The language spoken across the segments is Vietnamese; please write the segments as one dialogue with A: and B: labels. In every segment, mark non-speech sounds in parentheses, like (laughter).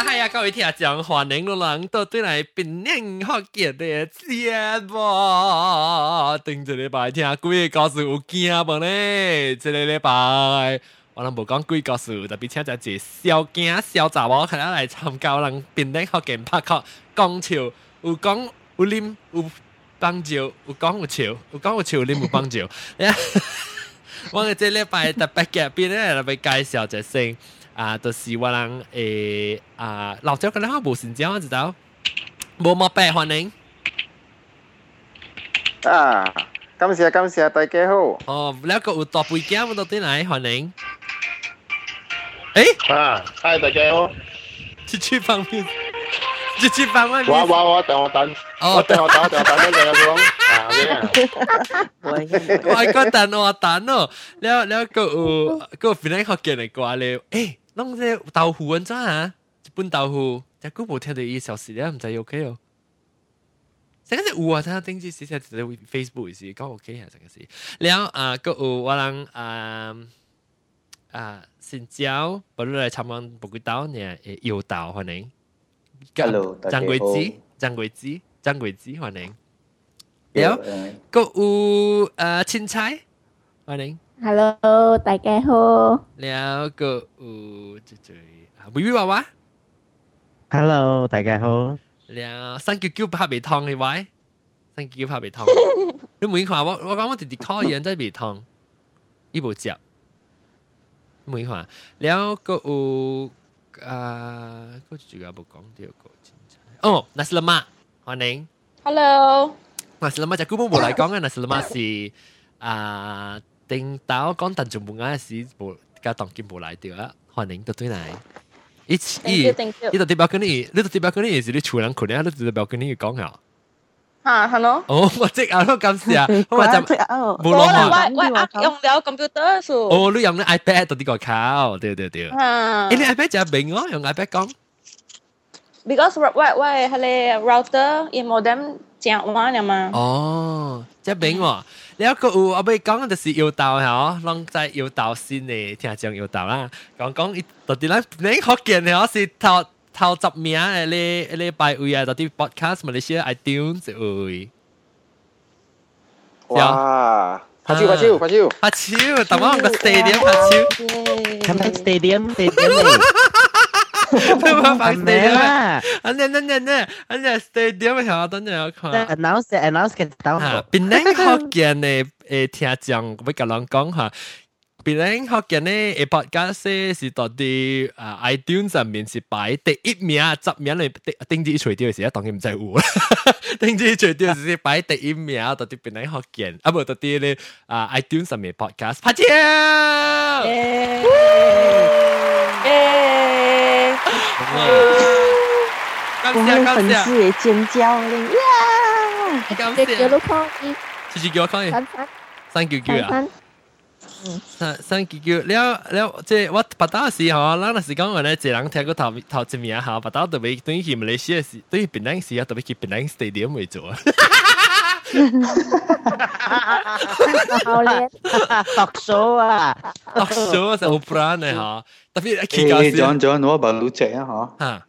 A: 嗨呀，各位听众，欢迎龙人到对来平宁福建的节目。顶一礼拜听几个故事有惊无呢？这个礼拜我拢无讲鬼故事，特别请一个小惊小查某，来参加人平宁福建拍客讲笑，有讲有啉有帮酒，有讲有笑，有讲有笑，有啉有帮酒。我个这礼拜特别改变，特别介绍一下。啊，就是我人诶啊，老鸟可能我无成交，我知道，无毛病欢迎。
B: 啊，感谢感谢大家好。
A: 哦，แล้วก็อุตปุยแก้วมันตัวที่ไหน欢迎。诶，
C: 啊，嗨，大家好。
A: 出去方面，出去方面。
C: 我我我等我等，我等我等我等我等你两个讲啊咩？
A: 我个等我等咯，แล้วแล้วก็有ก็เป็นนัก学嘅嚟过嚟，诶。 弄这豆腐安怎啊？一本豆腐，只久无听到伊消息了，毋知 OK 哦。这个是有啊，他顶次写写在 Facebook 是讲 OK 啊，这个是。了啊，个有我人啊啊新椒，不如来参观不归岛呢，诶，油豆欢迎。
B: Hello，
A: 张桂枝，张桂枝，张桂枝欢迎。了，个有啊青菜，欢迎。
D: Hello，大家好。
A: 了个有这这啊，微微娃娃。
E: Hello，大家好。
A: 了三九九拍未通嘅位，三九九拍未通。你每看我，我讲我直直 call 人真未通，伊无接。每看了个有啊，嗰住个冇讲到个真真。哦，那是啦嘛，欢迎。
F: Hello。
A: 那是啦嘛，就根本冇嚟讲嘅，那是啦嘛是啊。Uh, 定到讲邓仲冇啱时冇加当见冇嚟掉啦，欢迎到对嚟。一一一到啲表跟你，你到啲表跟你是你厝人困啊，你到表跟你讲下。
F: 吓系咯。
A: 哦，我即系都咁试啊，我话就
F: 冇攞嘛。喂喂，用了 computer 数。
A: 哦，你用你 iPad 到啲个靠，对对对。
F: 吓。
A: 你 iPad 就明哦，用 iPad 讲。
F: Because 喂喂，系你 router 而 modem 正玩呀嘛。
A: 哦，即系明喎。 了個有阿尾講嘅就是搖頭嚇，攏在搖頭先嘅，聽講搖頭啦。講講伊到底咱你福建嘅是頭頭十名嘅咧咧排位啊，到底 podcast 馬來西亞 iTunes 位。
B: 哇！拍手拍手拍手！
A: 拍手！等我個 stadium 拍手。
E: 睇下 stadium stadium。
A: Stadium，肯定肯定咧，肯定 Stadium 條我等陣有看。
E: announce announce 嘅抖
A: 下。邊領學人嘅誒聽眾，我甲人講下。邊領學人咧，誒 podcast 是到啲啊 iTunes 上面是擺第一名、十名嚟，定至除掉嘅時候，當然唔在乎啦。定至除掉是擺第一名，到啲邊領學人，啊唔到啲咧啊 iTunes 上面 podcast 拍照。感謝感謝，
D: 粉丝也尖叫了呀！
A: 感
D: 謝，叫到抗議，
A: 次次叫我抗議，
D: 三三
A: 三九九啊！三三九九了了，即係我八打時候，咱那時講話咧，一人聽過頭頭一名嚇，八打特別對於馬來西亞時，對於檳城時啊，特別去檳城 stadium 為主啊。
D: 好咧，
E: 读数啊，
A: 读数就好 brand 嘅吓，特别去搞
G: Eh, John John,我 baru check 啊，哈。
A: 吓。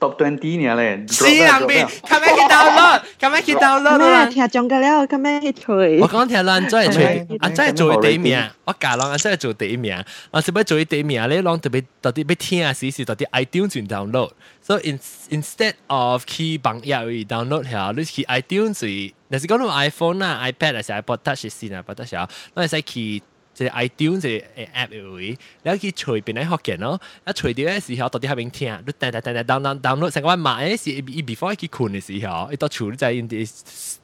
G: top 20 ni lah.
A: 是人边，咁样去 download，咁样去 download
H: 咩？听中嘅了，咁样去吹。
A: 我讲听人真系吹，啊真系做第一名，我教人啊真系做第一名，我是要做第一名咧，拢特别到底要听啊时是到底 iTunes 转 download， 所以 instead of 去网页去 download 下，你去 iTunes 去，若是讲用 iPhone 啊、iPad 还是 iPod Touch 先啊，iPod Touch 啊，我系使去。即系 iTunes 嘅 app 嘅位，你可以随便嚟学见咯。一随到嘅时候，到底喺边听，你等等等等 download download 成个晚嘅时，伊 before 去困嘅时候，伊到处你就因啲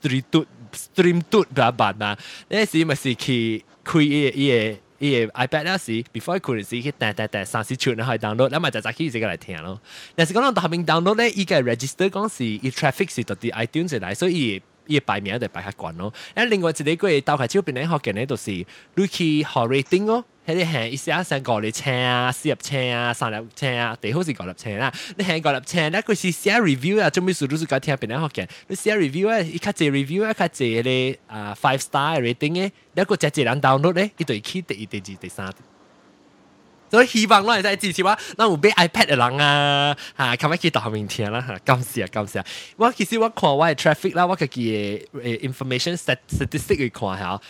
A: stream 嘟 stream 嘟比较办嘛。呢时咪是去开伊个 伊個伊個 iPad 嗰時，before 困嘅時，去等等等三四出你可以 download，咁咪就就去自己嚟聽咯。但是講到後面 download 咧，伊個 register 講是伊 traffic 是到啲 iTunes 嚟，所以。伊排名就排較懸咯。誒，另外一個個鬥下招邊咧學嘅咧，就是你去學 rating 咯，喺啲系一下上五粒星啊、四粒星啊、三粒星啊，最好是五粒星啦。你系五粒星咧，佢是写 review 啊，做咩事都是讲听边咧学嘅。你写 review 啊，伊较济 review 啊，较济咧啊 five star rating 嘅，一个只只人 download 咧，伊对起第一、第二、第三。 所以希望我哋再支持我，咱有买 iPad 嘅人啊，吓，咁样去到后面听啦吓，感谢感谢。我其实我看我嘅 traffic 啦，我嘅嘅诶 information statistic 去看下。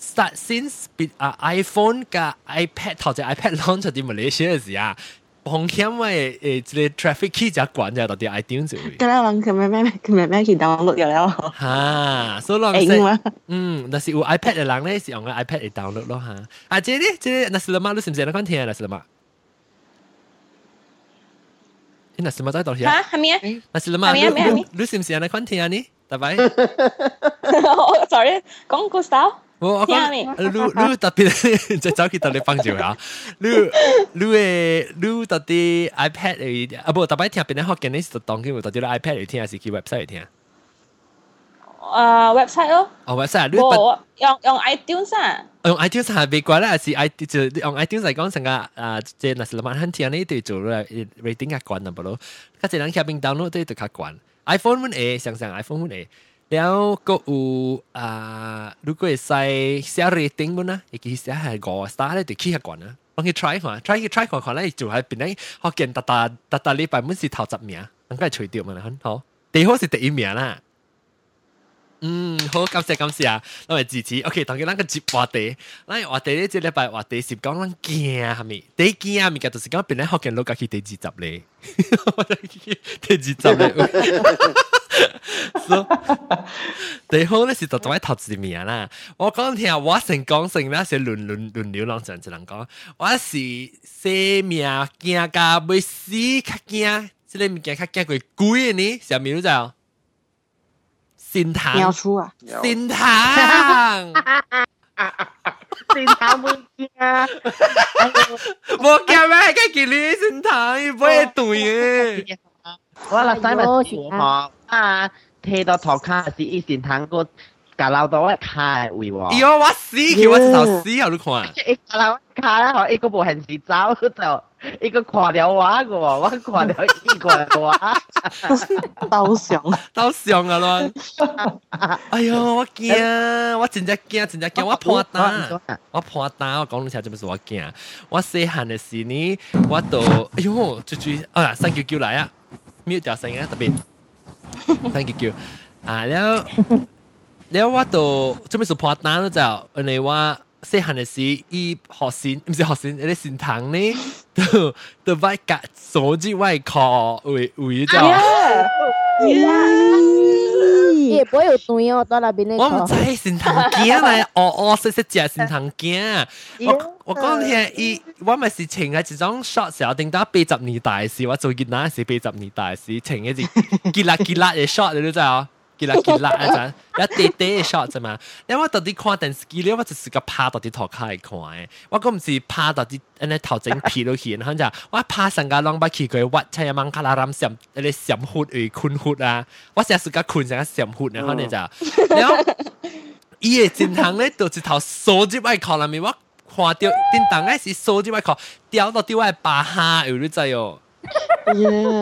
A: Start since 啊 iPhone 加 iPad 頭隻 iPad (laughs) launch 啲 Malaysia 嘅時啊，風險嘅誒即個 traffic 起只管就到啲 iTunes 就會。
H: 咁樣人佢咪咩佢咪咩佢 download 咗了。
A: 嚇，所以嗯，但是有 iPad 嘅人咧，是用個 iPad 嚟 download 咯嚇。啊，這啲即啲那是乜？你識唔識那款聽啊？那是乜？你那是乜在度
F: 嚇？係咪啊？
A: 那是乜？你你你識唔識那款聽啊？你，拜拜。
F: Sorry，講 Gustav。
A: 我我讲，你你特别就走去特别帮助下，你你诶你特啲 iPad 嚟啊不，特别听边啲学嘅你是当佢特啲 iPad 嚟听，还是去 website 嚟听？
F: 诶 website 咯。
A: 哦 website，你
F: 我用用 iTunes 啊。
A: 用 iTunes 系别怪啦，还是 i 就用 iTunes 嚟讲成个啊，即系那是乜很听呢？对做啦 rating 较关啊，不咯？佢只人下边 download 都都较关。iPhone 本 A 想想 iPhone 本 A。 แล้วก็อูอ่า如果系写 rating 本啦，亦其实系五 star 咧，就起下ก่อนนะลอง去 try 下，try 去 try 看看咧，就喺边咧学见特特特特呢版本是头十名，应该系除掉嘛啦，好，第好是第一名啦。嗯，好，感谢感谢啊，我哋支持。OK，当佢咱个接话题，咱话题咧，即礼拜话题是讲咱惊系咪？第惊系咪？就是讲边咧学见老家去第二集咧，第二集咧。 so, 第好咧是就做喺头字名啦。我讲听我成讲成咧是轮轮轮流浪上只能讲，我是生命惊甲要死较惊，即个物件较惊过鬼嘅呢？上面都就心糖。
H: 喵出啊！
A: 心糖。
E: 心糖冇惊，
A: 冇惊咩？梗系你心糖，唔会对嘅。
E: 我落西咪学 啊，踢到头卡是一心糖果，卡老多我开胃哇！
A: 哟，我死去，我头死啊！你看，
E: 一个老卡，一 (laughs) 个无限时走就一个垮掉我个，(laughs) 我垮掉一个我，(laughs)
H: 刀伤，
A: 刀伤啊！咯，哎呦，我惊，我真正惊，真正惊，我破胆，我怕胆，我讲你听，就不是我惊，我细汉的时呢，我都哎呦，就就哎呀，三九九来啊，没有掉声音特别。(laughs) 三叫叫啊，แล้วแล้ว我到做咩事破单咯就，因为我细汉嘅时，伊学先唔是学先，你先堂呢，(laughs) 都都摆隔手机外壳为为就。
D: 也不会有哦，那边那个。
A: 我唔知心疼惊来，哦哦，说说假心疼惊。我我讲天，伊我咪是穿嘅一种 shorts，我顶到八十年代时，我做件那是八十年代时穿一件吉拉吉拉嘅 shorts，都知啊？结辣结辣啊！就一啲啲 shot 啫嘛。因为我到底看电视机咧，我就是个拍到啲头卡嚟看嘅。我嗰唔是拍到啲诶头整皮到起，然后就我拍成个两百起佢屈出一蚊卡拉冧闪诶啲闪血诶困血啊！我成日是个困成个闪血，然后呢就，然后伊嘅正行咧，就一头手指外壳里面，我看到电档咧是手指外壳掉到啲外巴下，有你知哦。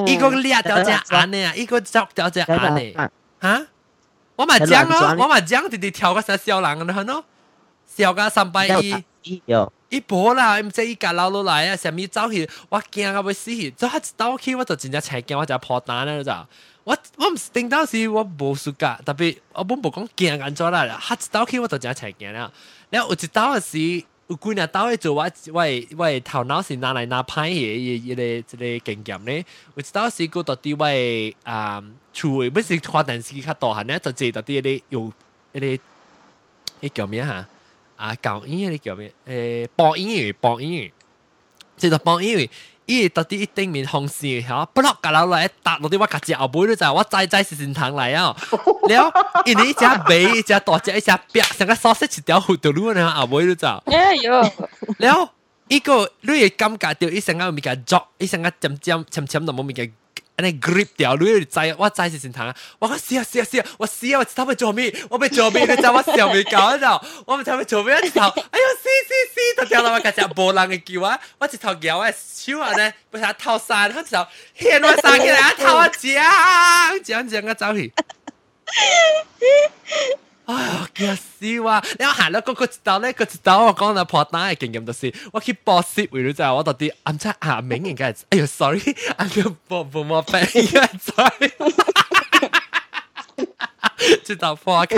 A: 伊个裂掉只眼呢，伊个捉掉只眼呢。 哈？我嘛讲咯，我嘛讲直直跳个啥小人嘅咯，小个三百一，一波啦，唔知伊夾老落来啊，啥物走去，我惊到要死去，走一刀去我就真正請驚，我就破胆了咋。我我唔是顶到时我無暑假，特别我本無講驚安怎啦，一刀去我就真請驚啦。然后有一道嘅時。有姑娘到底做啊喂喂头脑是哪来哪拍的一一个一个经验呢我知道是一个特地为啊出微不是发电视给他多哈呢就直到底地的有一点迄叫咩啊？搞音乐的叫咩诶播音乐播音乐这个播音乐伊到底一定面红诶，哈，不落噶啦来搭落啲我家只后背，你知我仔仔是神堂来啊，了，一年一只尾，一只大只，一只鳖，成个烧死一条胡条路呢，后背
F: 你知？
A: 哎哟，了，伊个你会感觉伊成个咪个作，伊成个尖尖尖尖都冇咪个。安尼 grip 掉，你知我知是先堂，我講死啊死啊死啊，我死啊！我知佢做咩？我被做咩？(laughs) 你知我笑未搞到，我唔知佢做咩一头，(laughs) 哎呦死死死！他掉落我家只无人嘅叫啊！我一头摇啊手啊呢，不是頭山，佢就掀我上起来，套我脚，这样这样个走去。哎呀，惊死我！你我行咗嗰个一道咧，个一道我讲到破单嘅经验就是，我去报失为咗就系我到底啱真啊明应该系，哎呦，sorry，啊个报报冇病应该系 sorry，一道破坑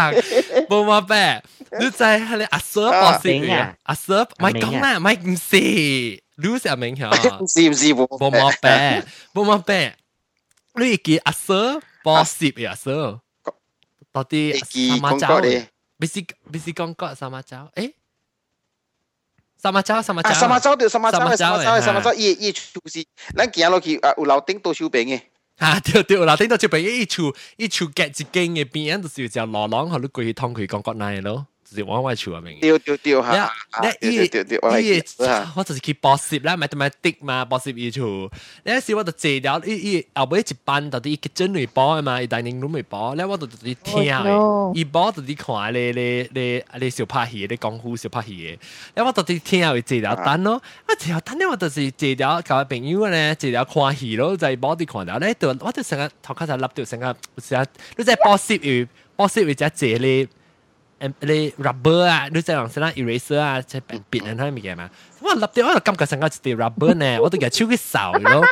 A: 报冇病，你就系你阿 Sir 报失为啊，阿 Sir 咪讲啦，咪唔是，你是阿明吓，
B: 唔是唔是冇
A: 报冇病，报冇病，你叫阿 Sir 报失嘅阿 Sir。 到底三妈椒嘅，必须必须讲过三妈椒，诶，三妈椒三妈椒，
B: 三妈椒对三妈椒，三妈椒三妈椒，伊伊厝是，咱行落去啊有楼顶都收平嘅。
A: 啊，对对，有楼顶都收平，伊厝伊厝隔一间嘅边，就是就罗朗，后你过去通佢讲国内咯。 (laughs) 就是往外厝啊明。
B: 丢丢丢哈，
A: 對對對，我我就是去補習啦，咪同埋滴嘛，補習伊厝。那時我就坐了，伊伊後尾一班到底一真嚟補嘅嘛，伊大寧都未補，咧我就直接聽嘅，伊補就啲看咧咧咧咧小拍戲，咧功夫小拍戲嘅，咧我就直接聽佢坐了單咯，我坐了單咧我就是坐了交朋友咧，坐了看戲咯，就係補啲看了咧，就我就成日頭殼就笠到成日成日，你即係補習與補習與只坐咧。诶你 rubber 啊，你即系讲先啦，eraser 啊，即系别人睇物件嘛。我立啲我就感觉成个一啲 rubber 呢，我都日超佢扫咯。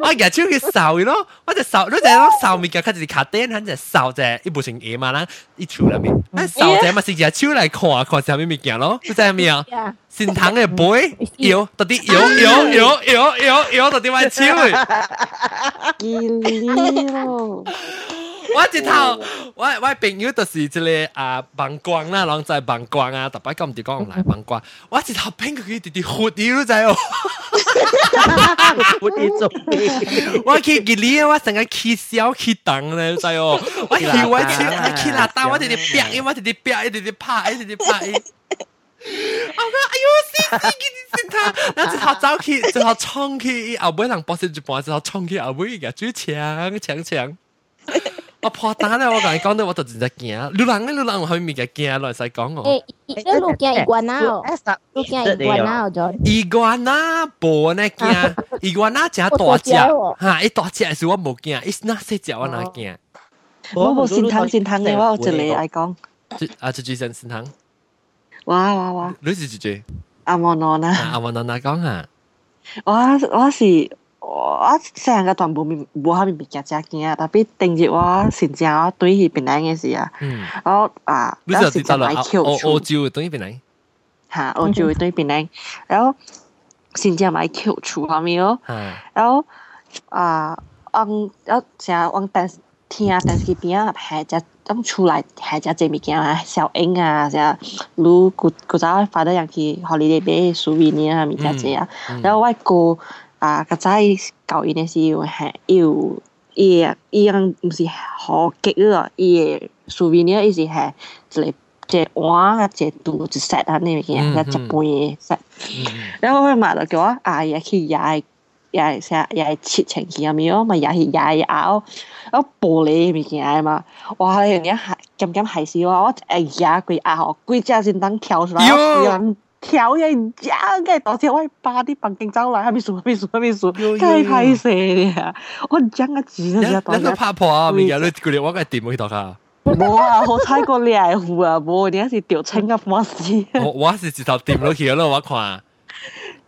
A: 我日超佢扫咯，我就扫，你就系扫物件，佢就卡钉，佢就扫只一部成嘢嘛啦，一条里面，扫只嘛是日超嚟看看上面物件咯，你知系咩啊？先堂嘅杯有，到底有有有有有有到底买超嘅。
H: 见了。
A: 我一头，我我朋友就是一个啊膀胱啦，人在膀胱啊，特别讲唔知讲嚟膀胱，我一头拼佢直直活啲都在哦，
E: 活啲做
A: 我去吉利我成个起笑起檔咧知哦，我 (laughs) 去我起我去拉單我直直劈，我直直劈，一直直拍，一直直拍。我講哎呦死死嘅先他，然後之後走去，只好衝去後尾人博士一半，只好衝去後尾嘅最強強強。我破单咧，我同你讲到我就真系惊，路人咧路人去面嘅惊，来使讲我。
D: 诶，你路惊 iguana，路惊 iguana 咗。
A: iguana 无呢惊，iguana 真大只，吓！一大只系我冇惊，一那细只我哪惊？
H: 我冇先汤先汤嘅话，我就嚟爱讲。
A: 啊，就最先先汤。
H: 哇哇哇！
A: 你是最最？
H: 阿莫诺啦。
A: 阿莫诺哪讲啊？
H: 我我是。 我成個 toàn 部冇下面別隻隻嘅，特別定住我先正我對佢邊嚟嘅時啊，我啊，
A: 你就知道啦，澳澳洲對邊嚟？
H: 嚇，澳洲對邊嚟，然后先正買 Q 處下面咯，然后啊，往我成往電聽電視邊啊，係只咁出來係只隻物件啊，小英啊，只如古古早發得样去，學你哋俾蘇維尼啊，物件隻啊，然后我個。啊！個仔教伊嘅時候係要伊伊樣唔是好激咯，伊蘇維尼伊是係一個一碗啊一肚一 set 啊呢物件，一一半嘅 set。然后我買就叫我啊也去也也成也切成去咁樣，咪也去也咬，我玻璃物件嘛，哇！人家係咁咁係事喎，我誒也佢咬，佢只先等跳出來。跳呀！讲个，昨天我还把啲房间走来，还没数，还没数，还没数，该拍摄的，我讲个技能是
A: 要多少？那个怕坡，明你过来，我该点落去读啊？
H: 冇啊，我踩过两户啊，冇，人家是掉青啊半死。
A: 我我是直头点落去个咯，我看。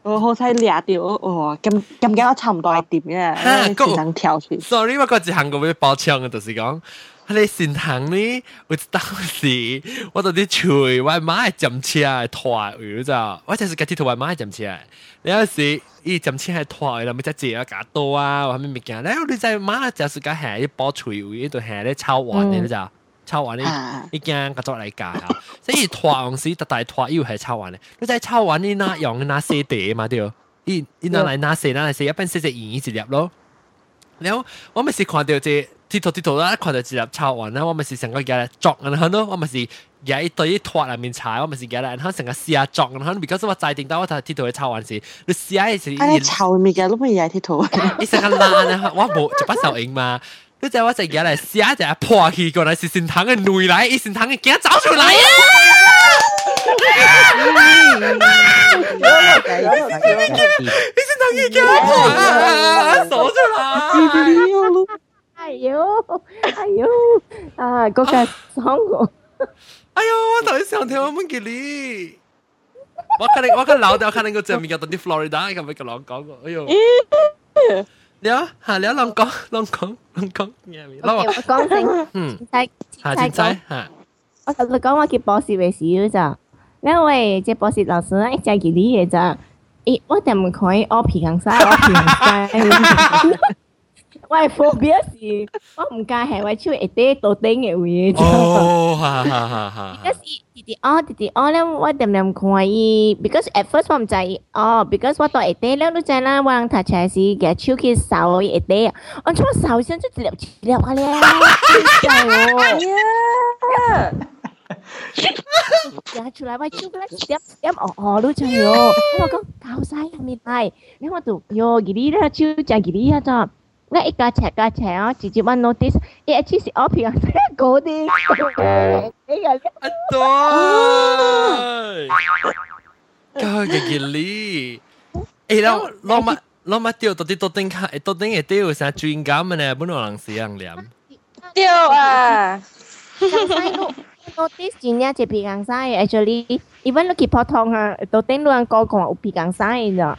H: 我好彩两掉，哇，咁咁惊我，差唔多一点嘅，只能跳出。
A: Sorry，我个字行过咩包枪嘅，就是讲。你善行呢？我当时我到啲吹，我妈系浸车系拖住咋，我就是架铁图，我妈系浸车。你有时伊浸车系拖啦，咪只借啊架多啊，或者咩物件？然后你在妈就是架系一包吹，伊度系咧抄完嘅咋，抄完呢已经个作嚟架，所以拖嗰时特大拖又系抄完嘅。你在抄完呢拿用拿四地嘛对，伊伊拿嚟拿四拿嚟四，一般四只圆一粒咯。然后我咪是看到只。 铁图铁图啦，看到一粒抄完啦，我咪是成个嘅作人响咯，我咪是嘅一堆拖入面踩，我咪是嘅啦，然后成个试下作人响，because 我制定到我睇铁图去抄完时，你试下时，
H: 啊你抄咪嘅，都咪系铁图，
A: 你成个烂啊，我冇就不受影嘛，你就我就嘅嚟试下就破气过来是先堂嘅内来，一先堂嘅惊走出来啊！你先堂嘅惊破啊，锁出来。
D: 哎呦，哎呦， 啊，嗰个爽我。
A: 哎呦，我头先想听我们嘅你。我可能我可能老掉，可能个证明到啲 Florida 咁样个朗讲过，哎呦。了吓了，朗讲朗讲朗讲，
D: 我讲先，嗯，猜
A: 猜猜吓。
D: 我同你讲，我叫博士嘅时咋，因为即博士老师咧，就系佢啲嘢咋，诶，我哋唔可以屙皮硬晒，屙皮硬晒。 我系 phobia 是，我唔介系我超一啲到顶嘅位。
A: 哦，哈哈哈哈。
D: Because 弟弟哦，弟弟哦咧，我点点看伊，because at first 我唔知哦，because 我到一啲咧都知啦，我人睇起来是嘅超级扫一啲，我做扫先就直接直接下咧，真系哦。Dạ出来喂，超咧点点哦哦都真系哦，我讲搞晒系咪系？你我度哟，佢啲咧超就佢啲啊咋？ 那一家车家车啊，直接问 notice，诶，其实我平时嗰啲，哎呀，
A: 对，嗰个嘅哩，诶，攞攞乜攞乜掉到啲多丁卡，多丁嘅掉成专家嘅呢，本来人死人念，
F: 掉啊，
D: notice 真系一皮硬晒，actually even 你普通啊，多丁两个讲有皮硬晒咋。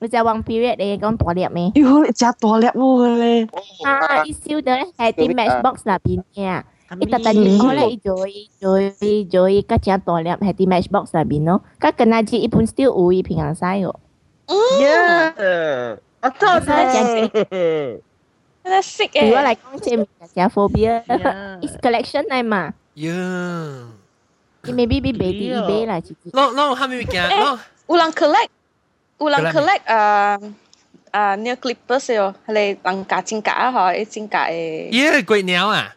D: 你就话 period 你讲大粒咩？
H: 哟，你食大粒喎咧！
D: 啊，一烧到咧系啲 matchbox 入边嘅，一特特年可咧做做做一个只大粒系啲 matchbox 入边咯，佢跟下至一般 still 有一平衡晒喎。
E: Yeah，我知
F: 道。真系识嘅。
D: 如果嚟讲即系只 phobia，is collection 嚟嘛？
A: Yeah。
D: 你 maybe 俾 baby eBay 啦，自己。
A: 啷啷，系咪嘅？
F: 有人 collect。 ulang collect uh uh near clippers yo hale tang ka ching ka ho e ching ka e
A: yeah 鬼鸟啊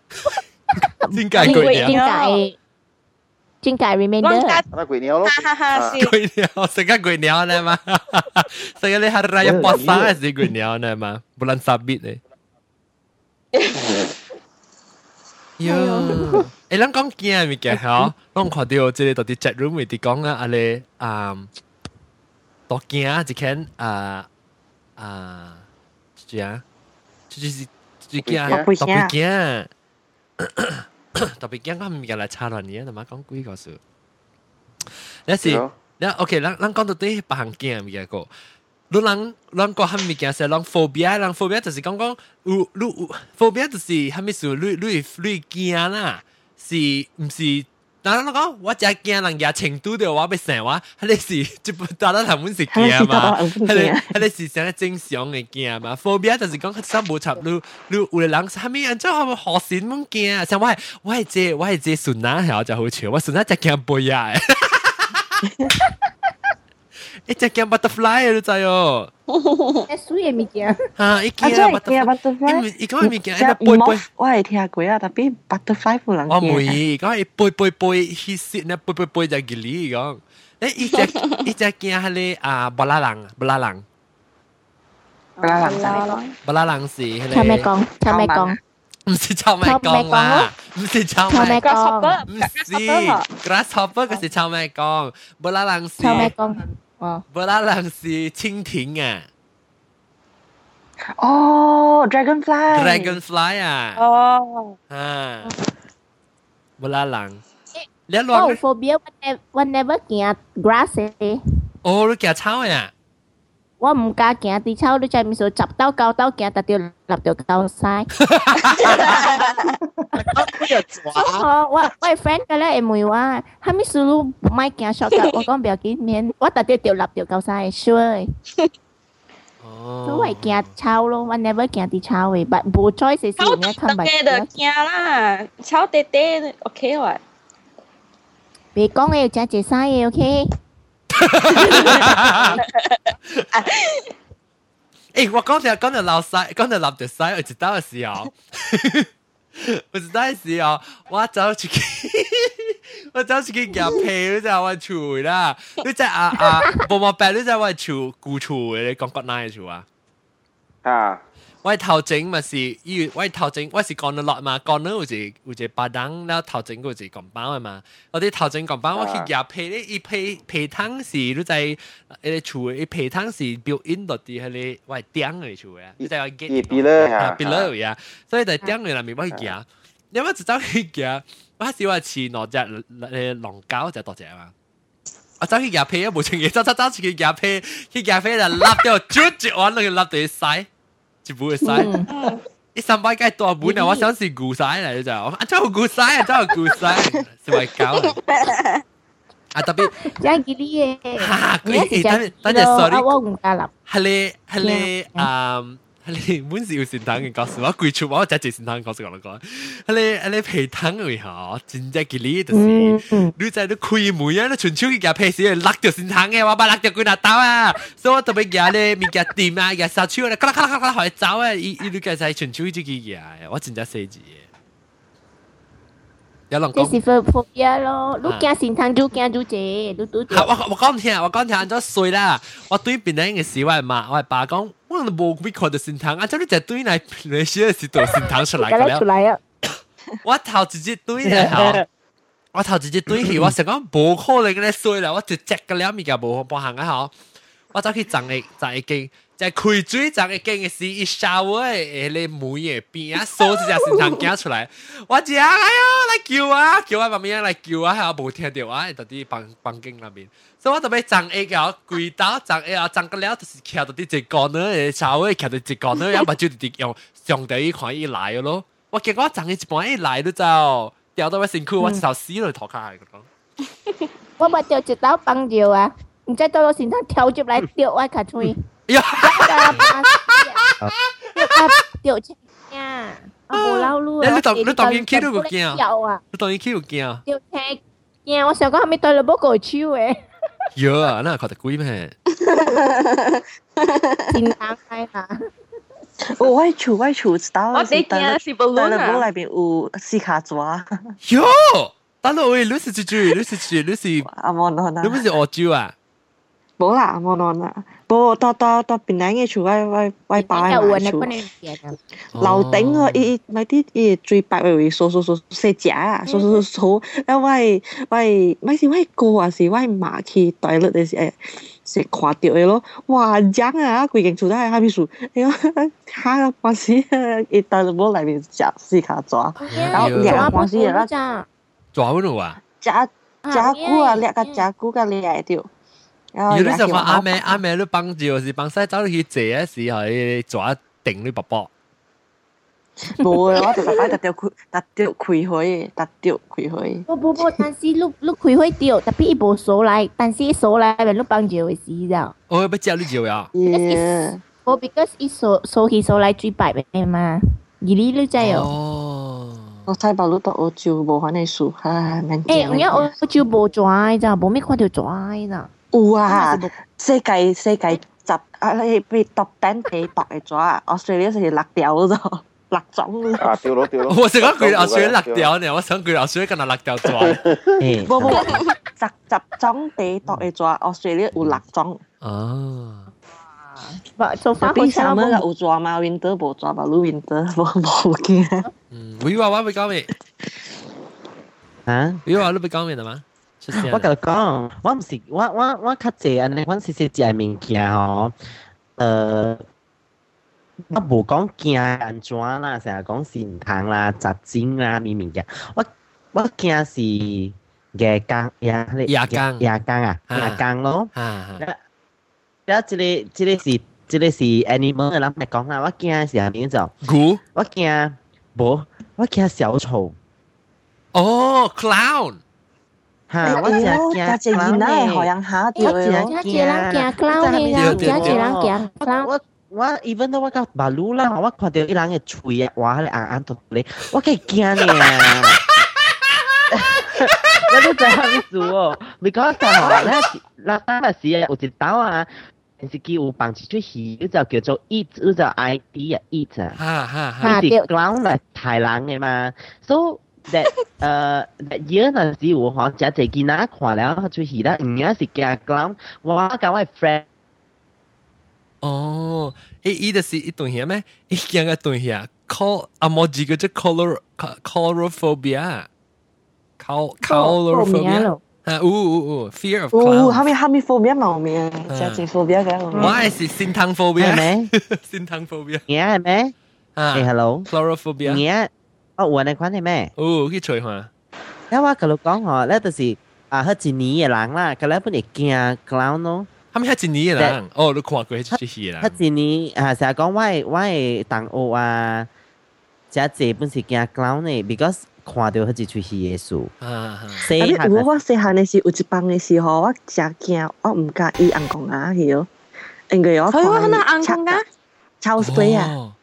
A: ching ka 鬼鸟
D: ching ka e ching ka remainder
B: 那鬼鸟咯
F: 哈哈是
A: 鬼鸟成个鬼鸟呢嘛(laughs) 成个你系 raya puasa 是鬼鸟呢嘛 bulan sabit 咧(laughs) 哟诶，咱讲惊物件嗬，咱看到即个到啲 chat room 咪啲讲啊，阿你啊。 多惊啊！一看啊啊，这样，这就是这就惊啊，特别惊，特别惊！我唔敢来插乱你，他妈讲鬼故事。那是那 OK，咱咱讲到底不行惊咪个，如果咱咱讲哈咪惊是咱 phobia，咱 phobia 就是讲讲，如如 phobia 就是哈咪是如如如惊啦，是唔是？但係我我只惊人家成都的話，要成話，係你是即不打得頭本 (laughs) (laughs) 是惊嘛，係你係你是成個正常嘅驚嘛。phobia 就是講佢三無插路你有的人係咪人做係咪學善咁驚啊？像我係我係只我係借順拿係我就好笑，我順拿只驚背啊！(laughs) 一只惊 butterfly 你知哦。
D: 诶水嘅物件。
A: 吓，一惊 butterfly。伊讲物件，一背背。
H: 我系听过啊，特别 butterfly 冇人惊。
A: 我唔讲系背背背，he sit 呢背背背就吉利讲。诶，一只一只惊系你啊，布拉郎，布拉郎。
H: 布拉郎，
A: 布拉郎是系
D: 你。臭咩讲？臭咩讲？
A: 唔是臭咩讲啦，唔是臭咩
F: 讲，
A: 唔是 grasshopper 嗰是臭咩讲，布拉郎是。
D: 臭咩 讲？
A: 布拉郎是蜻蜓啊！
H: 哦，
A: dragonfly。dragonfly 啊！
F: 哦，
A: 啊，布拉郎。
D: 你乱？我 phobia one never 惊 grass 嘅。
A: 哦，你惊草呀？
D: 我唔敢惊啲草，你在咪数十刀九刀惊，特掉立掉够晒。我我我 friend 嘅咧，会话，系咪数唔买惊 shot 嘅？我讲不要紧面，我特掉掉立掉够晒，sure。所谓惊草咯，我 never 惊啲草嘅，but 冇 choice 是而家看埋。
F: 草就惊啦，草爹爹 OK 喎。
D: 别讲嘅要食只生嘅 OK。
A: 诶、我刚才刚才老塞，刚才老的，我知道的是哦，(laughs) 我知道的是哦，我走出去，(laughs) 我走出去夹皮，你在我出啦，你在啊啊，冇毛白，你在我出，孤出，你讲国哪一出啊？
B: 啊。
A: 我頭前咪是，因為我頭前我是講得落嘛，講得有一有一巴當，然後頭前有一講包嘅嘛。我啲頭前講包，我去夾皮咧，伊皮皮湯是你在誒個厝，伊皮湯是 built in 到啲喺你我係頂嘅厝嘅，你在我
B: get。below
A: 啊，below 呀，所以在頂嘅裏面我去夾，因為我只走去夾，我係話似攞隻誒龍膠就多隻嘛。我走去夾皮，冇情嘢，走走走去夾皮，去夾皮就笠掉，捽住我那個笠到曬。一部嘅使，一三百鸡多本啊！我想是古使嚟嘅咋，啊真系古使啊，真系古使，是咪搞啊？啊特别，
D: 真系啲嘢，
A: 哈，佢等等阵 sorry，我唔加入，系你系你啊。 你滿是要善堂嘅角色，我貴出我真係善堂嘅角色講講。你你皮湯嘅嗬，真正嘅你就是，你在你開門啊，你全手去夾皮屎，勒掉善堂嘅，我把落掉佢拿刀啊，所以我特別夾咧，咪夾掂啊，夾殺手咧，咔啦咔啦咔啦可以走啊，伊伊你夾晒全手去夾嘅，我真正死字。有人
D: 講，這是 phobia 咯，你驚善堂就驚就這，你都
A: 我我講唔聽，我講聽咗衰啦，我對邊人嘅事我係罵，我係爸講。我都冇必看到善堂，啊！即你只對嚟那些是到善堂出來嘅 (laughs)
D: 出來啊！
A: 我頭直接對嚟嚇，我頭直接對去，我成講冇可能嘅咧衰啦，我直接嘅了物件冇冇行啊嚇！我走去撞嘅撞一間，在开水长个见是伊一杀我诶，咧，梅诶，边啊，手指甲身上惊出来，我夹，哎呦，来救我，救我旁边来救我，还无听到啊？到底房房间内面，所以我特别长 A 啊，跪倒长 A 啊，长个了就是徛到底一个呢，稍微看到一个呢，要不然就直接用上头一块一来咯。我惊我长 A 一半一来都走，掉到我身躯，我直接死落土坑
D: 下个咯。(laughs) 我买到一道棒球啊，你再到我身上跳进来掉我脚穿。我冇捞路
A: 啊！你当你当然企到个惊啊！你当然企到惊啊！
D: 掉车惊！我想讲系咪对你冇个超嘅？
A: 有啊，那觉得贵咩？
D: 先打开下。
H: 我外厝外厝知道，
F: 我哋惊是不
H: 论啊。内边有四卡抓。
A: 哟，打到喂，你是住住，你是住，你是
H: 阿莫诺啊？
A: 你唔是澳洲啊？
H: 冇啦，阿莫诺 啦。不，到到到边两嘅厝，我我我爸嘅厝。楼顶个伊咪啲伊最白嘅位，扫扫扫细只啊，扫扫扫扫，啊喂喂，咪是喂哥啊，是喂妈去袋落嘅时诶，是看到嘅咯，哇正啊，规间厝都喺下面数，哎呀，吓关死啊！伊袋落冇内面食四卡抓，然后两关死啦，
A: 抓嗰度啊？
H: 食食久啊，掠个食久个掠掉。
A: 有啲就话阿妹阿妹都帮住，是帮晒走去借嘅时候，你抓定你伯伯。
H: 冇啊！我就特摆特掉开，特掉开开，特掉开开。
D: 不不不，但是你你开开掉，特别伊无数来，但是数来咪你帮住嘅事咋？
A: 我要叫你做呀。
D: 我 because 伊数数起数来最白嘅嘛，而你你知哦。
A: 哦。
H: 我睇白鹿到澳洲无反嘅数，唉，免。
D: 诶，我澳洲无抓咋，冇咩看到抓咋。
H: 有啊，世界世界十啊，你被 top ten 被读嘅咗啊，Australia 是六条咗，六种。
B: 啊，掉咯掉咯！
A: 我成日佢 Australia 六条呢，我想佢 Australia 跟佢六条咗。
H: 冇冇，十十种被读嘅咗，Australia 有六种。
A: 哦。
D: 做法
H: 比上面有抓嘛，winter 冇抓吧，路 winter 冇冇嘅。
A: 嗯，我以为我会讲咩？
E: 啊？
A: 以为我都会讲咩的吗？
E: 我甲你讲，我毋是我我我较济安尼，阮是食食物件吼，呃，我无讲惊安怎啦，成日讲善堂啦、杂精啦、物物件，我我惊是夜間夜
A: 夜間
E: 夜間啊，夜間咯。
A: 啊，
E: 有即个即个是即个是 animal 嘅人嚟講啦，我惊是係邊種？
A: 牛？
E: 我惊无，我惊小丑。
A: 哦，clown。
E: 吓！我只
H: 惊只囡仔会互人吓掉嘅咯，
D: 一个人惊 clown 嘅人，一个人惊 clown。
E: 我我 even 到我到马路啦，我看到伊人嘅喙啊，哇！迄个硬硬突突咧，我几惊呢！你都知影意思哦？你讲就系咧，嗱，当日时有一刀啊， 电视机有放一出戏，就叫做 It，就叫 ID 啊，It 啊。
A: 哈哈哈。
E: 呢啲 clown 系太冷嘅嘛，so that 诶 that year 嗰阵时有嗬，只只囡仔看了出戏啦，唔系是惊 clown，我讲我 friend。
A: 哦，伊伊就是一段嘢咩？伊惊嘅段嘢，call 阿莫字叫做 color colorophobia，col colorophobia。啊，呜呜呜，fear of clown。
H: 哦，后面后面 phobia 冇咩？只只 phobia 嘅。
A: 我系是心疼 (laughs) phobia，
E: 系咩？
A: 心疼 phobia。
E: 嘢系咩？
A: 啊，
E: 诶，hello。
A: chlorophobia。
E: 嘢， 哦，我你款系咩？
A: 哦，去吹下。
E: 因为我佢讲嗬，咧就是啊，佢一年嘅人啦，佢咧本嚟惊 clown 咯。
A: 他们系一年嘅人，哦，你看过迄出戏啦。
E: 佢一年啊，成日讲我我系同学啊，只只本是惊 clown 嘅，because 看到佢一出戏嘅书。
A: 啊，
H: 细汉我我细汉嘅时有一帮嘅时候，我真惊，我唔介意红公鸭去咯，因为我
F: 睇我那红公鸭，
H: Charles Play 啊。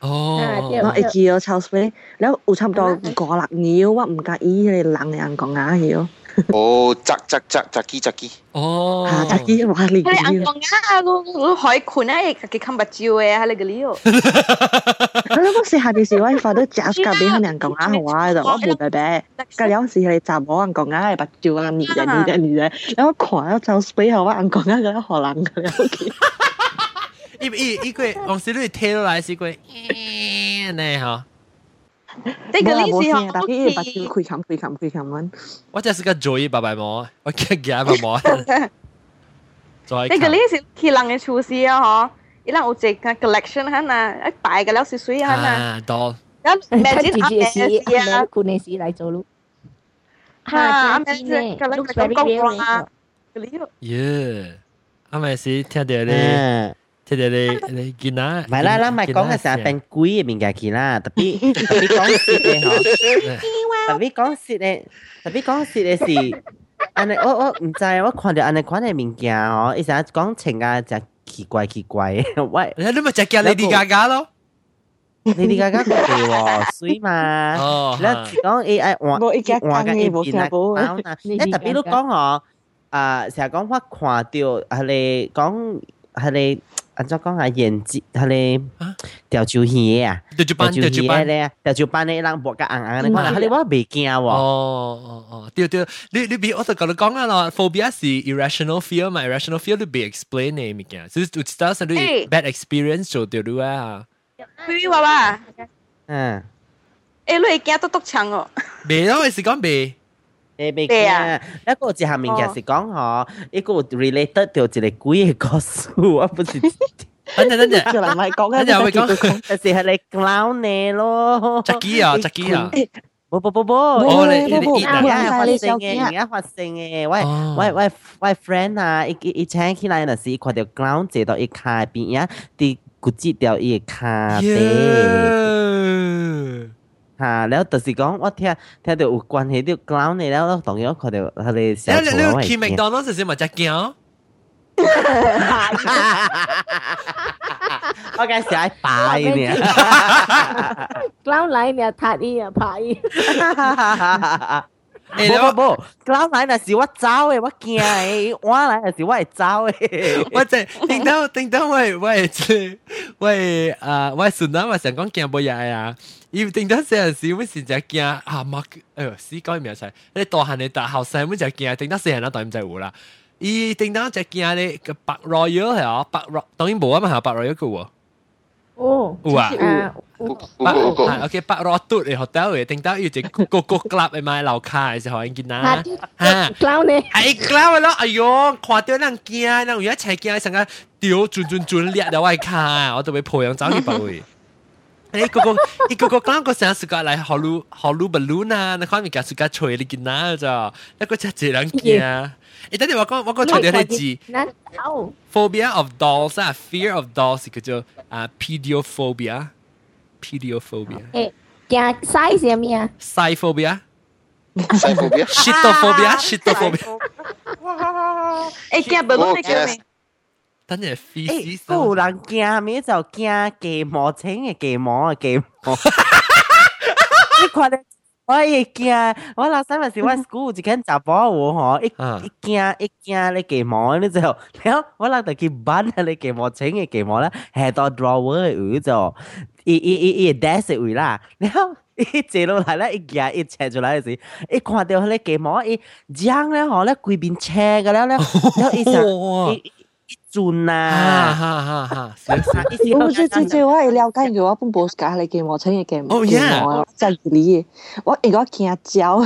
A: 哦，
H: 我会记咗 Charles Play，然后有差唔多五六年，我唔介意你冷嘅红公鸭去咯。
B: 哦，扎扎扎扎基扎基。
A: 哦，
H: 扎基哇你。
F: 你红公鸭，我我海困啊，佢看不照嘅，系你个理由。
H: 我细下嘅时，我发到夹夹俾佢红公鸭好啊，就我冇白白，隔有时系集我红公鸭系白照啊，你嘅你嘅你嘅，然后看咗就背后我红公鸭嘅荷兰嘅，OK。
A: 伊伊伊个往时你听落来是个诶呢吓。
F: 即个呢时候，
H: 但系把条开冚开冚开冚揾。
A: 我真系个 joy 爸爸摸，我惊惊爸摸。再
F: 即个呢时佢人嘅厨师啊，嗬，伊人有只个 collection 喺嗱，一摆嘅了是水喺嗱。
A: 啊，多。
D: 咁咩自己嘅事啊？佢嘅事嚟做咯。
F: 啊，咩啫？个咧个公啊，个理由。
A: 耶，啱咪是听到你。 即係你你見啦，
E: 唔係啦啦，咪講嘅時候變鬼嘅面嘅見啦，特別特別講説嘅嗬，特別講説嘅，特別講説嘅是，安尼我我唔知，我看到安尼款嘅物件嗬，伊成日講情啊就奇怪奇怪，喂，
A: 你咪就叫 Lady Gaga 咯。
E: Lady Gaga 佢哋喎，水嘛，
A: 哦，
E: 你講 AI 換換嘅影片啊，你特別都講我啊，成日講我看到係你講係你。安怎讲啊？演技系你调酒戏啊，
A: 调酒班调酒班
E: 咧，调酒班咧，人薄甲硬硬，你看系你我未惊喎。
A: 哦哦哦，对对，你你比我就讲讲啊咯，phobia 是 irrational fear 嘛，irrational fear 你被 explain 嘅物件，就是有时系你 bad experience 做到咗啊。
F: 比如话话，
E: 嗯，
F: 诶，你惊得督墙哦？
A: 未咯，系讲未。
E: 一個字下面其實講嗬，一個 related 到一個鬼嘅故事，我不是。
A: 等陣等陣，
H: 就唔係講
A: 緊，等陣會講，
E: 有時係你 clown 你咯。
A: Jackie 啊，Jackie 啊。
E: 不不不不，
A: 我你你
E: 而家發生嘅，而家發生嘅，喂喂喂喂 friend 啊，一一請起來嗰時，看到 clown 坐到一卡邊啊，啲骨折掉一卡地。嚇！你有特別講，我聽聽到有關係啲 clown 嚟啦，我當然佢哋佢哋成
A: 日。你你你去麥當勞食食麥只餃？
E: 我梗係食白嘅
D: ，clown 嚟你又睇伊又拍伊。
E: 欸、不不不，刚来那是我走诶，我惊诶，我来那是我走诶。
A: 我在叮当叮当，我我也是，我也啊，我顺当嘛想讲惊不呀呀，因为叮当虽然是我们是惊啊，妈哎呦，死搞咩菜？你大汉你大后生，我们就惊叮当虽人啦大唔在乎啦。伊叮当就惊你个白 royal 系哦，白 royal 当然无啊嘛，白 royal 个喎。
B: Oh,
A: Wah. Uh, Okey, Pak Rotut eh hotel eh. Teng tahu je Coco Club eh mai lau kai se hoin kina.
D: Ha. Clown ni.
A: Ai clown lo ayo, kwa tio nang kia nang ya chai kia sang ga tio chun chun chun liat da wai ka. Wo de bei po yang zao ni ba wei. 你个个你个个讲个成日食个嚟荷鲁荷鲁 balloon 啊，你看咪夹食个吹你见啦咋？一个真系人惊。你等阵我讲我讲除咗你字，phobia of dolls 啊，fear of dolls 叫做啊 pediophobia。pediophobia。
D: 诶，惊 size 系咩啊？
A: Siphobia。
B: Siphobia。
A: Shitophobia。Shitophobia。
F: 诶，惊 balloon 你惊咩？
A: 等下飞
E: 机、欸，然惊，明就惊鸡毛，真的鸡毛啊，鸡毛！(laughs) 你看嘞，我一惊，我老细嘛是我 school (laughs) 一间杂包我吼，一一惊一惊嘞鸡毛，你知道？(laughs) 然后我老得去办下嘞鸡毛，真的鸡毛啦，很多 drawer 的就一一一一 desk 位啦，然后。一坐落来咧，一惊一扯出来时，一看到迄个鸡毛，一将咧吼咧，规变车个了咧，然后一，一。轉啊！
H: 我最最最我係了解嘅話，本報價你見我請嘅
A: 見我，
H: 就係你，我如果見阿蕉，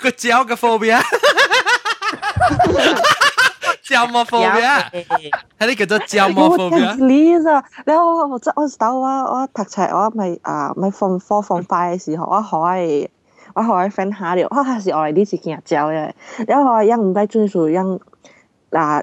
A: 個蕉嘅 phobia，蕉麼 phobia？係你叫做蕉麼 phobia？
H: 你啊，你我我我到我我讀冊我咪啊咪放科放快嘅時候，我可以我可以分下了，我係時我係呢次見阿蕉嘅，因為我因唔低追數因嗱。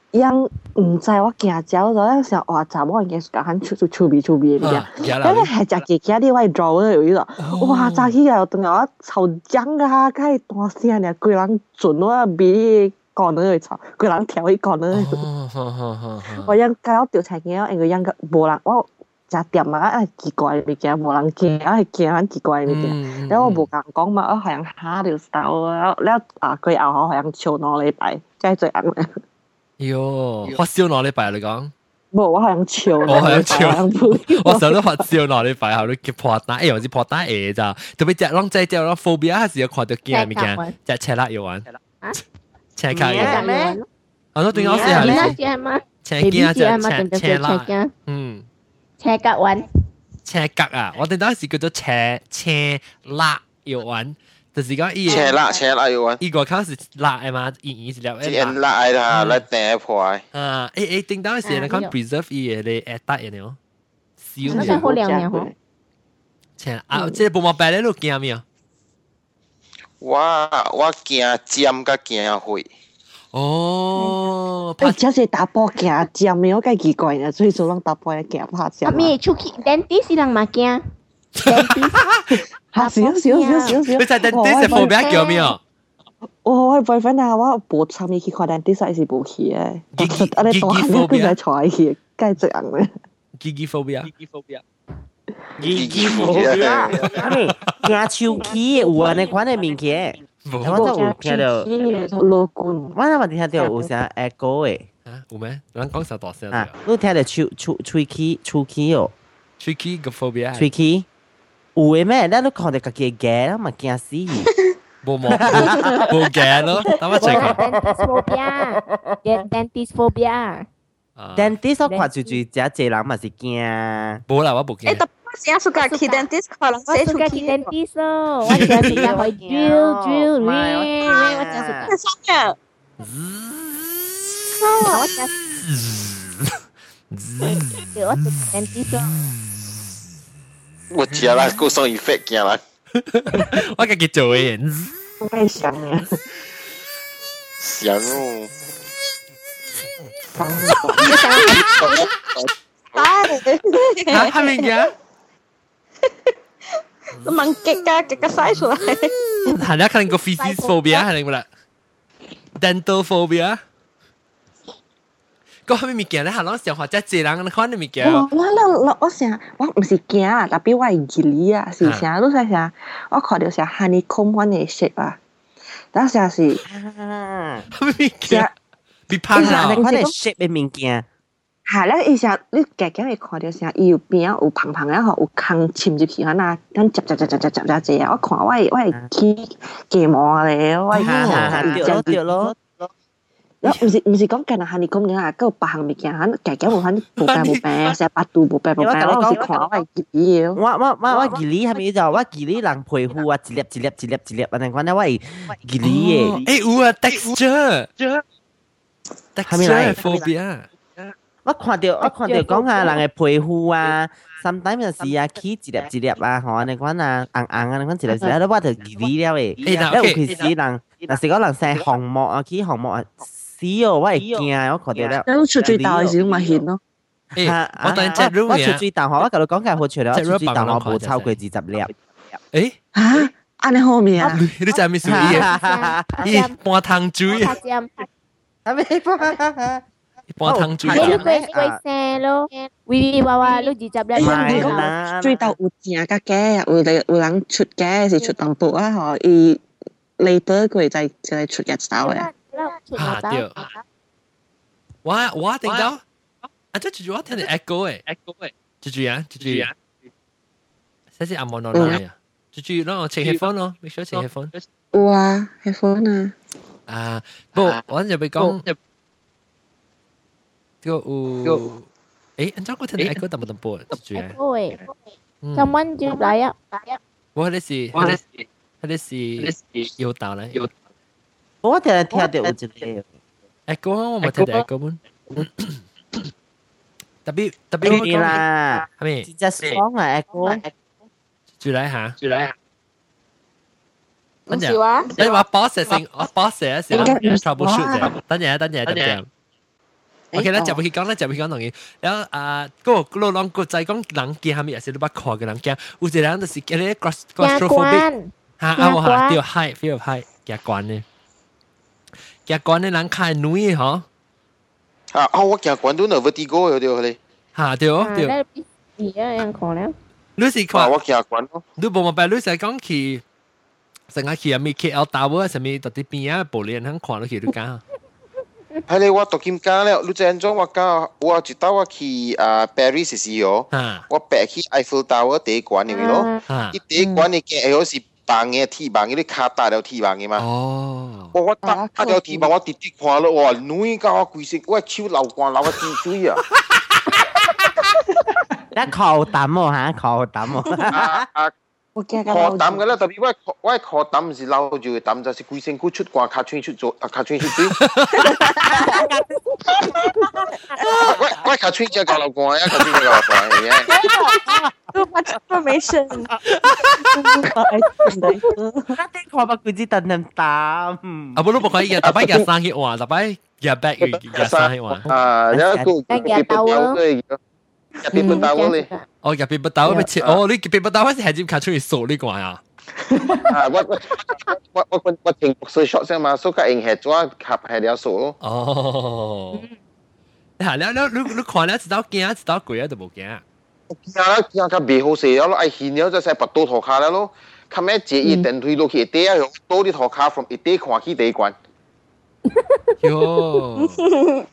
H: 样唔知我惊焦咗，迄时候哇，查某应该时间出出出鼻出鼻嚟嘅，咁你系食其他啲位 draw 有意思，哇，早起又同我臭僵啊，佢系大声嘅，鬼人准我鼻讲到去吵，鬼人跳去讲到去，我因搞到调查嘅，因为因个无人我。食店啊，啊奇怪物件，无人见，啊见很奇怪物件。然后我无敢讲嘛，我好像吓到死，然后啊佢又好像笑我礼摆，真系最。
A: 哟，发烧攞你摆你讲。
H: 冇，我系咁笑，
A: 我系咁笑，我成日都发烧攞你摆后你叫破单，诶或者破单诶咋，特别只啷仔只啷 phobia 系时有看到惊咪惊，只赤辣要玩，赤卡嘅咩？我都对我试下你，赤惊只赤赤辣，嗯，
D: 赤格玩，
A: 赤格啊，我哋当时叫做赤赤辣要玩。 就是讲伊
B: 青辣青辣有啊，
A: 伊外口是辣诶嘛，伊伊是了
B: 诶辣。辣诶啦，来定诶破诶。啊，
A: 诶诶，顶当时人看 preserve 伊诶咧，诶搭诶了，
D: 少少好凉凉吼。
A: 青啊，即个无毛白咧，你惊咩啊？
B: 我我惊尖甲惊灰。
A: 哦，
H: 拍只是打波惊尖，我介奇怪啦，所以做人打波咧惊拍尖。
D: 啊，咩出去？但啲是人嘛惊。
H: 嚇死咗少少少少！
A: 佢就係 dentist 放俾一樣咩啊？
H: 我我 boyfriend 啊，我補習嘅佢 dentist 係補起嘅，我哋當下都係坐起，梗係直硬嘅。
B: Gigiphobia，Gigiphobia。
E: Gigiphobia，牙超起，我那款嘅面嘅，我都有聽到。
H: 老公，
E: 我那晚聽到有聲 echo 嘅。
A: 啊，有咩？人講實大聲
E: 啊！我聽到超超吹氣，吹氣哦，
A: 吹氣個 phobia，
E: 吹氣。Ué, meh, dá no conta que aqui é
A: mas quem assim? Bom, bom, bom, gelo, tava checando.
D: Dentist phobia, get dentist phobia.
E: Dentist 我看住住，只一人嘛是惊。
A: 冇啦，我冇惊。
F: 誒，特別想講去 dentist，可能寫出去
D: dentist 咯，我而家而家可以 drill drill drill，我想講。
F: 真嘅。
D: 我想。我想 dentist 咯。
B: 我加了故送 effect 加了，
A: 我给给做
H: 诶，太香了，
B: 香哦。
A: 哎，他们家，
F: 那忙给个给个晒出来。
A: 他俩可能个 physics phobia，还能不啦？dental phobia。嗰下物件咧，下攏上學只字人，你看你物件。
H: 我我我想，我唔是驚啊，特別我係熱力啊，是啥？你睇啥？我看到啥？honeycomb 款嘅色啊，但係是。
A: 物件。你拍
E: 啦！你看啲 shape 嘅物件。
H: 係啦，以前你家家會看到啥？伊有邊有胖胖嘅，吼有空潛入去，可能咁夾夾夾夾夾夾夾隻啊！我看我係我係起睫毛咧，我係。
E: 係係係，掉咯
H: 掉咯。唔是唔是讲近下你讲嘅啊，嗰个白行物件，吓夹夹无反无病无病，成百度无病无病，我是看我系吉利嘅。
E: 我我我我吉利系咪就我吉利人皮肤啊，一粒一粒一粒一粒，我哋讲咧我系吉利嘅。
A: 诶有啊，texture，texture phobia。
E: 我看到我看到讲下人嘅皮肤啊，sometimes 时啊起一粒一粒啊，吼，你讲啊硬硬啊，你讲一粒一粒，我就吉利了诶。诶，尤其是人，若是讲人生红膜啊，起红膜啊。 死哦，我会惊，我看到了。
H: 你出最大嘅时候咪显咯。
A: 诶，我等只 room
E: 我出最大话，我同你讲嘅好出嚟，我出最大话冇超过二十粒。
A: 诶
H: 吓，安尼好面啊？
A: 你知咩事啊？咦，半汤水啊！
E: 系咪半？
A: 半汤水。
D: 你都贵贵声咯，喂喂娃娃，你二十粒。
H: 最大有正个嘅，有有有人出嘅是出淡薄啊，嗬，伊 later 佢就就系出日手嘅。
A: 吓掉！我我听到。啊，这猪猪我听你 echo 诶，echo 诶，猪猪啊，猪猪啊，这是阿莫诺来啊，猪猪，让我请 headphone 咯，make sure 请 headphone。
H: 有啊，headphone 啊。
A: 啊，不，我就被讲，个有，诶，安怎我听你 echo 淡唔淡薄？猪猪啊。
D: 诶，someone 就来啊，
A: 我哋是，我哋是，我哋是要到咧，要。
E: 我听听到有一个
A: echo，我冇听到 echo 门。特别特别
E: 嗰个啦，
A: 系咪？
E: 直接讲啊，echo。
A: 住嚟下，
C: 住嚟下。
F: 唔是话？
A: 你话 boss 先，我 boss 先先 troubleshoot 啫。等阵，等阵，等阵。OK 咧，就会讲咧，就会讲同意。然后啊，嗰个嗰个个就系讲人惊系咪？也是你把看嘅人惊。有啲人就是叫你 claustrophobic，吓啊！我系掉 high feel high 惊关咧， 惊关咧人开女嗬。
B: 啊啊！我惊关都那 vertigo 有啲佢哋。
A: 吓对对。
D: 而家人讲咧。
A: 你是看
B: 我惊关咯。
A: 你冇冇白？你成讲去，成日去啊咪 KL Tower 上面特啲边啊玻璃人看到去都讲。
B: 系你我读兼家咧，你正装我家，我知道我去啊 Paris 时哦，我白去 Eiffel Tower 第一关入面咯，啲第一关你见 방에 티방이를 갔다 려 티방이 만. 어. 어 왔
A: 다
B: 려 티방 왔다 티코알로 와 누이가 와 구이세 와 치우 라우관 라와 티주
E: 야. 나考담어 하考담
B: 어. 아
H: 我惊
B: 个胆嘅咧，特别我我个胆唔是捞住嘅胆，就是攰身躯出挂，卡穿出做，啊卡穿出水。我我卡穿只教流汗啊，卡穿只教流汗嘅。
F: Too much information。
E: 看把佢只炖炖胆。
A: 啊，不都不可以嘅，特别日生去玩，特别日 back 日生去玩。
B: 啊，有一个日刀 对。入边不到咧。
A: 哦，入边不到咩切？哦，你入边不到，我是系点卡出去数呢个啊？
B: 啊，我我我我我我停水 shot 先嘛，所以应系做合系了数咯。
A: 哦。吓！你你你你看了一道惊，一道鬼啊都冇惊。
B: 惊啦，惊佢未好势咯，爱显了就系拔到头壳啦咯。佢咩借一电推落去地啊，用多啲头壳 from 一地看起第一关。
A: 哟。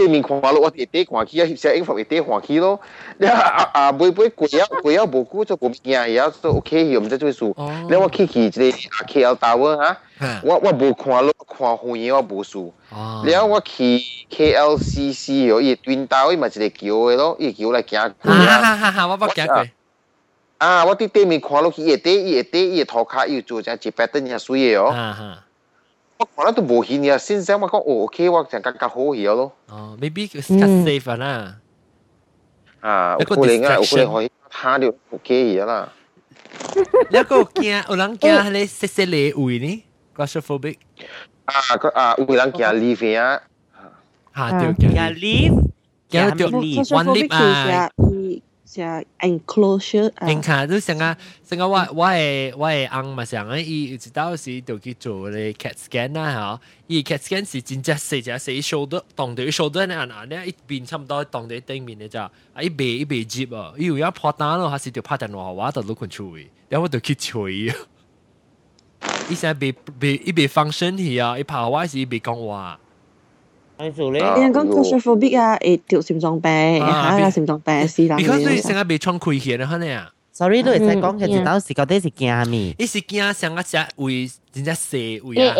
B: 对面看落我哋地看起啊，翕相影服一地看起咯。你啊啊，每每貴啊貴啊无久就無驚，也都 OK，又唔知做數。你我去去一個 KL Tower 哈，我我無看落看遠我無數。然後我去 KLCC 哦伊端道，伊嘛一個橋嘅咯，伊橋來行过。
A: 哈哈哈！我捌行过。
B: 啊！我啲對面看落去，伊地伊地伊頭殼要做只一百噸嘢水嘅哦。我看到都无显嘅，先生我讲哦，OK，我就更加好嘢咯。
A: 哦，maybe 较 safe 啦。
B: 啊，有可能啊，有可能可以下掉 OK 嘢啦。
A: 一个惊，有人惊你食食你胃呢？claustrophobic。
B: 啊，个啊，有人惊 lift 啊。
A: 吓，对惊
E: lift，
A: 惊对 one lift 啊。
H: 是，enclosure。
A: 你看，就啊，我我我，阿妈想啊，伊直到时就去做咧 cat scan，哈，伊 cat scan 是真正细只细收得当地收得呢啊，你一边差不多当地顶面咧咋，啊，一背一背接啊，伊有要拍单咯，还是就拍电话，我都都困处理，然后我就去处理。(laughs) 伊现在别别一别放身体啊，一拍我是一别讲话。
H: 做咧。人讲 claustrophobic 啊，会条心脏病，吓啦心脏病是啦。
A: because 你成日被窗开起啦，可能啊。
E: sorry 都会使讲嘅，直到时觉得是惊咪？
A: 伊是惊成个只胃，真正细胃
D: 啊，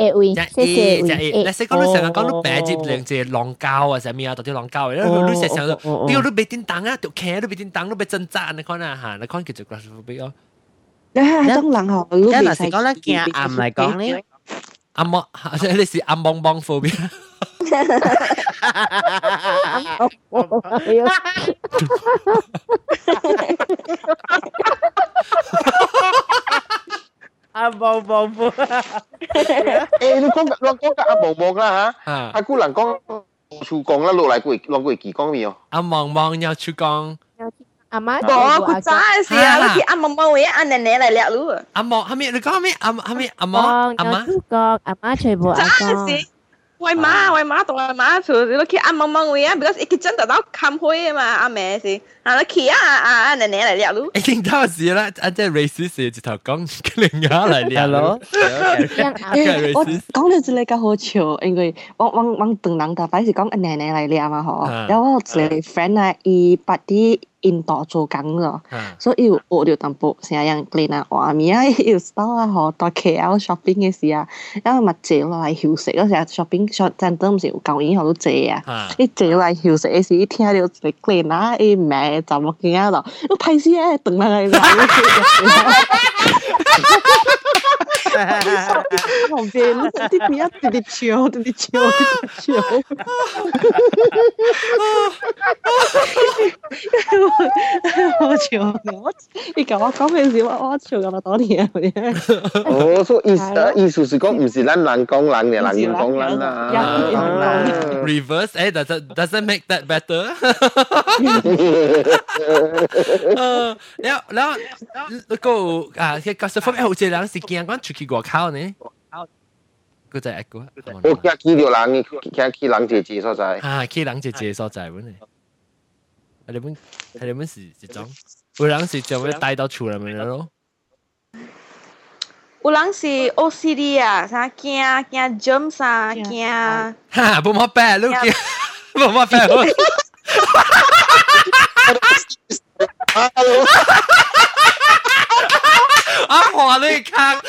A: 只 A 只 A。你识讲你成日讲你白接两只浪胶啊，上面啊，到啲浪胶啊，你你成日都，你都被点当啊，条颈都被点当，都被挣扎，你看啊吓，你看叫做 claustrophobic 哦。
H: 你系种人学，
E: 如果系讲咧惊暗嚟讲咧。
A: 暗芒，你是暗芒芒 phobia。
B: abang bobo. eh, ni kau lu kau kat abang bobo lah ha. Aku lang kau chu gong lah lu lai kui lang
A: kui ki gong mi oh. Among
D: mong nhau
F: chu gong. Ama bo aku zai si ah. Ki among mong ye an ne lai liao lu.
A: Among hami lu kau mi am hami among ama. Chu gong ama chai bo
D: a gong. 外妈外妈
F: 到外妈说这你可以按毛毛为啊，比较一个真的老砍灰去嘛阿妹是啊你去啊啊啊奶奶嚟掠路。
A: 一定到時啦，啊即係 racist 直頭講另外嚟掠咯。
H: 我講到這裡較好笑，因為我我我鄧人大擺是講奶奶嚟掠嘛嗬，然後我一個 friend 啊，伊捌啲。印度做工咯，所以有學到淡薄成樣嚟啊畫面啊，有時啊嗬到 KL shopping 嘅時啊，因為咪借落嚟休息嗰時啊，shopping shop 真都唔是有舊年學到借啊，一借落嚟休息嘅時，一聽到一個嚟啊，伊名就冇见啊度，我睇死啊，等嚟嚟。旁边啲片一啲啲笑，啲啲笑，啲啲笑。 我笑我，你咁我讲咩事？我我笑咁多年嘅。
B: 哦，所以意思意思是讲唔是咱人讲人嘅，人讲人啦。
A: Reverse，诶，does doesn't make that better？诶，然后然后个啊，个十分好似人是惊讲出去外口呢。嗰就系个。
B: 我惊见到人，惊见人姐姐所在。
A: 啊，见人姐姐所在，本嚟。你们 係你們是一種，有人是就會帶到厝裏面咯。
F: 有人是 OCD 啊，啥驚驚 jump 啥驚。
A: 哈，冇乜白，你驚冇乜白。啊，華你看。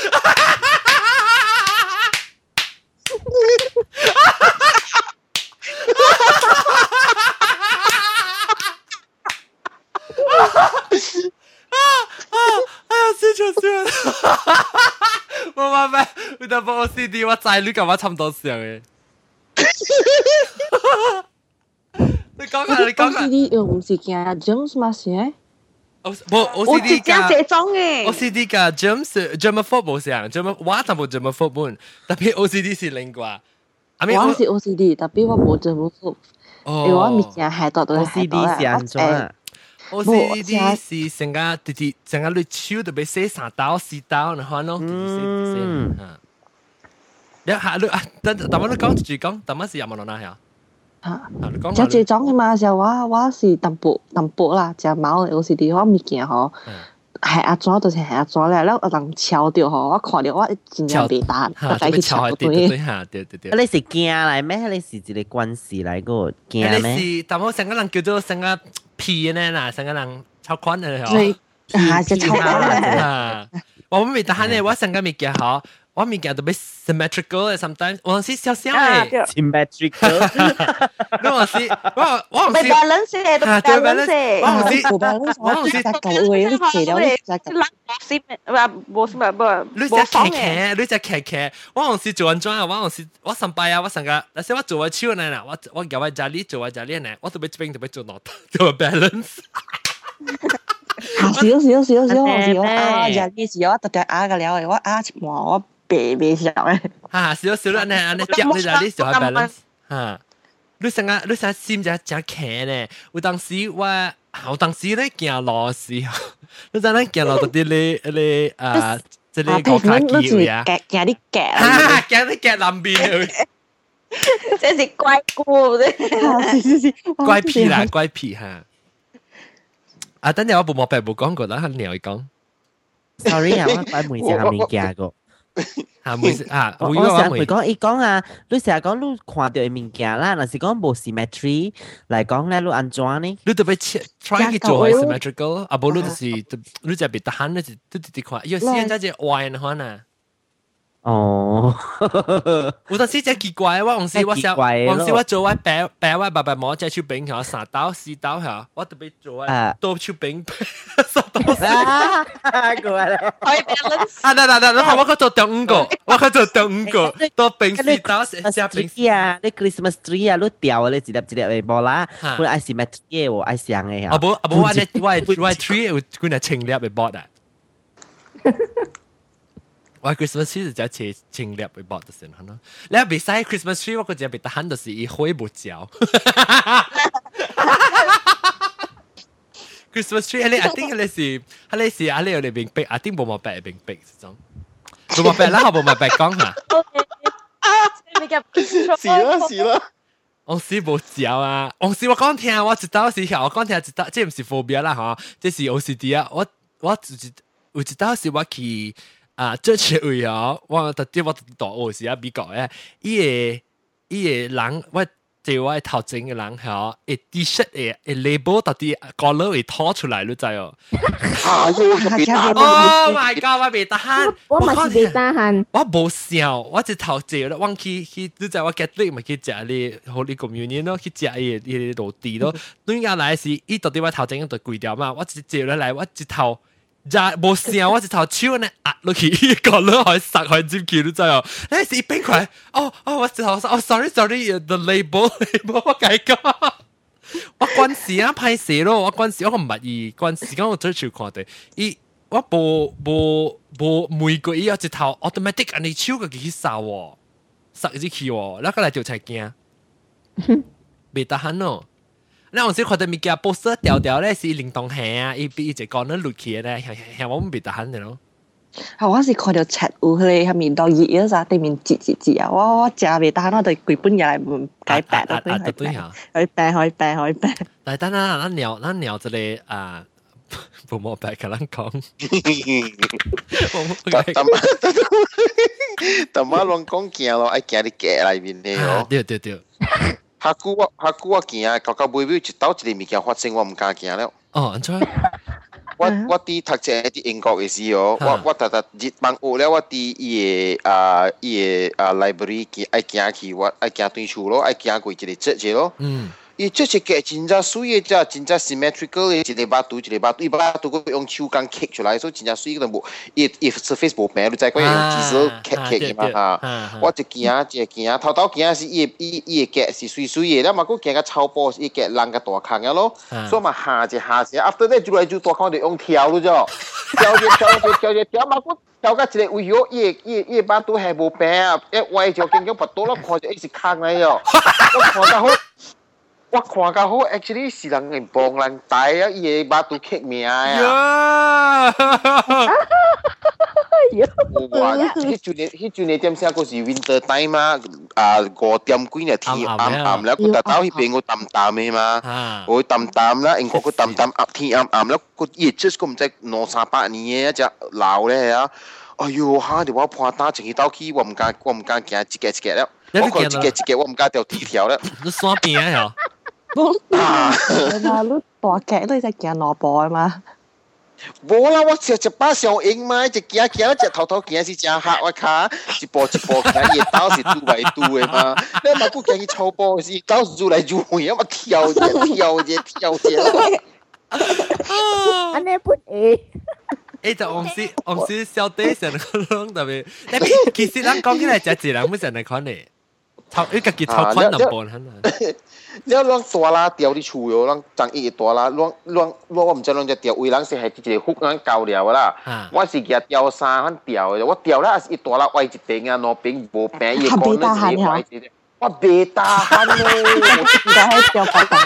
A: 啊啊！哎呀，死咗死啦！冇办法，我得部 OCD，我仔女咁我差唔多上嘅。你讲下，你讲下。
H: OCD 又唔是惊 germs 嘛？是诶？
A: 冇 OCD
F: 㗎。这种嘅。
A: OCD 㗎 germs germaphobe 冇上，germ 我就冇 germaphobe 本，特别 OCD 是另挂。
H: 我是 OCD，特别我冇 germaphobe。哦。因为我物件系到到系到
A: 啦。OCD 是 成个直直成个你手特别洗三刀四刀，然后咯，直直洗洗吓。你下你啊，等等我你讲住讲，等乜事有冇落哪下？
H: 吓，你讲。就这种嘅嘛，就我我是淡薄淡薄啦，就冇 OCD，我物件嗬。系阿左就是系阿左咧，然后人敲掉嗬，我看到我真正被打，
A: 我再去敲对对吓，对对对。
E: 你是惊嚟咩？你是一个关系嚟个惊咩？
A: 你是，但我成个人叫做成个 皮呢啦，成个人超宽嘅
H: 嗬。啊，就超宽
A: 啊！我未得闲呢，我成个物件嗬。 我物件都俾 symmetrical 嘅，sometimes 我系少少嘅
E: symmetrical。
A: 我系我我唔系
F: balance 嘅，都 balance。
A: 我唔系
H: 冇 balance，我唔系旧嘅，啲词料啲就
F: 系先话冇先话冇。
A: 你只骑骑，你只骑骑，我唔系做紧装啊，我唔系我上班啊，我成个，但是我做紧超呢啦，我我叫我家里做紧家里呢，我都俾这边都俾做落做 balance。
H: 少少少少少啊！日啲时我特特啊嘅了，我啊我。 白白小诶。
A: 吓，少少啦，你安尼接你就你就系 balance 吓。你成个你成心就真强呢。有当时我有当时咧行路时候，你知咧行路到啲你你啊，即系个卡机啊，
H: 行啲夹，
A: 吓行啲夹南边。
F: 这是怪故啫，
A: 怪癖啦，怪癖吓。啊，等阵我部冇白冇讲过啦，你又讲。
E: Sorry 啊，我摆梅子下面夹过。
A: 啊，每啊，
E: 我我成日讲，伊讲啊，你成日讲你看到嘅物件啦，若是讲无 symmetry 嚟讲咧，你安怎呢？
A: 你特别 try 去做系 symmetrical，啊，无你就是你就别得闲，你就你直直看，有时间就系歪嘅话呢。
E: 哦，
A: 有阵时真奇怪，我有时我想，有时我做我白白我白白毛只手柄条三刀四刀吓，我特别做啊多手柄三刀四刀。
E: 过来啦，
A: 啊，嗱嗱嗱，我我做第五个，我做第五个，多柄四刀加柄。
E: 啊，你 Christmas tree 啊，你掉你一粒一粒嘅波啦，佢爱是 material，爱上嘅吓。
A: 啊不啊不，我我我 tree 有佢系青粒嘅波啊。 我 Christmas tree 就只切清粒去博得先咯。你話別使 Christmas tree，我個只別得閒就是一灰不焦。(laughs) Christmas tree 你 I think 你是，你是啊你有你明白，I think 冇冇白明白種，冇冇白啦，(laughs) 冇冇白講嚇。(laughs)
B: 是啦是啦。
A: 我是冇焦啊！我是我講聽，我知道是我講聽知道，這唔是 phobia 啦嚇，這是 OCD 啊！我我知我知道是我去。啊，即係位哦，我特啲我大学时啊比较诶，伊个伊个人我即係我头前嘅人係，一 T-shirt 嘅一 label 特啲 color 會拖出来，你知哦。
B: 啊
A: ！Oh my god！我未得閒，
D: 我咪是未得閒。
A: 我冇笑，我只头借啦，忘记去，你知我 get 你咪去食你 Holy Communion 咯，去食伊伊落地咯。(laughs) 對家来是，伊到底我头前就跪掉嘛，我只借咗嚟，我只頭。就冇事啊，我是套手呢压落去，个落还杀还接去，你知哦？那是一冰块，哦哦，我是头哦，sorry sorry，the label (laughs) label，我改过，我关事啊，拍摄咯，我关事，我唔满意，关事，咁我追求看的，伊我无无无每个伊要一套 automatic，安尼手个去杀哦，杀一支去哦，那个来就才惊，别得喊咯。那我先看到物件报色调调咧是灵动鞋啊，伊比伊只讲咧落去咧，向向我唔别得闲嘅咯。
H: 啊！我是看到册有迄个下面到热嗰阵，对面折折折啊！我我食袂得闲，我就规本嘢嚟唔解白
A: 啊！啊对对啊，
H: 可以白可以白可以白。
A: 但系等等，咱聊咱聊一个啊，不冇白甲咱讲。
B: 但妈乱讲惊咯，爱惊你夹内面嘅哦。
A: 对对对。
B: 下久我下久我行啊，到到尾尾一刀一个物件发生，我唔敢行了。
A: 哦，安怎？
B: 我我伫读册，伫英国诶时候，我我逐逐日放学了，我伫伊诶啊伊诶啊 library 行爱行去，我爱行對厝咯，爱行过一個節節咯。嗯。伊即是个真正水诶遮真正 symmetrical 个，一礼拜读一礼拜，一礼拜读过用手工刻出来，所以真正水个都无。伊伊 surface 无平，你再讲用机子刻刻个嘛哈。我一惊一惊，偷偷惊是伊伊伊个格是水水个，咱嘛佫惊甲超薄，伊格人个大坑诶咯。所以嘛下者下者，after that 就来就大坑就用跳咯，就跳者跳者跳者跳嘛佫跳个一个位许伊伊伊巴肚还无平啊，一歪就紧紧不多咯，看着伊。我看到。我看到好，actually 是人嘅帮人带啊，伊个巴肚刻名啊。哇！迄阵年，迄阵年点写个是 winter time 嘛，啊五点几呢天暗暗啦，佢特到迄边个淡淡嘅嘛，我淡淡啦，英国个淡淡暗天暗暗啦，个热出个唔知两三百年嘅一只老咧啊！哎呦，吓！哋我判打前去到去，我唔敢，我唔敢行一格一格了，我看一格一格，我唔敢掉铁条了。
A: 你山边啊？
H: 冇啊！你大脚都系行两步啊嘛。
B: 冇啦，我食一把上英嘛，一行行一头头行是正吓我卡，一步一步行，伊刀是拄来拄的嘛。你嘛不行去操步是刀是愈来愈远，我跳者跳者跳者。
D: 安尼不会。
A: 诶就往时往时小弟成个啷特别，其实咱讲起来就自然会成嚟看咧。头一个佢头宽两半很啊！
B: 你要乱大啦掉啲厝哟，乱长一大啦，乱乱乱我唔知乱只掉，为人是系一个福人教了啦。我是佢掉衫很掉嘅，我掉啦是一大啦歪一边啊，两边无平，伊讲你自己歪一啲。我地大汉咯，而家喺掉白糖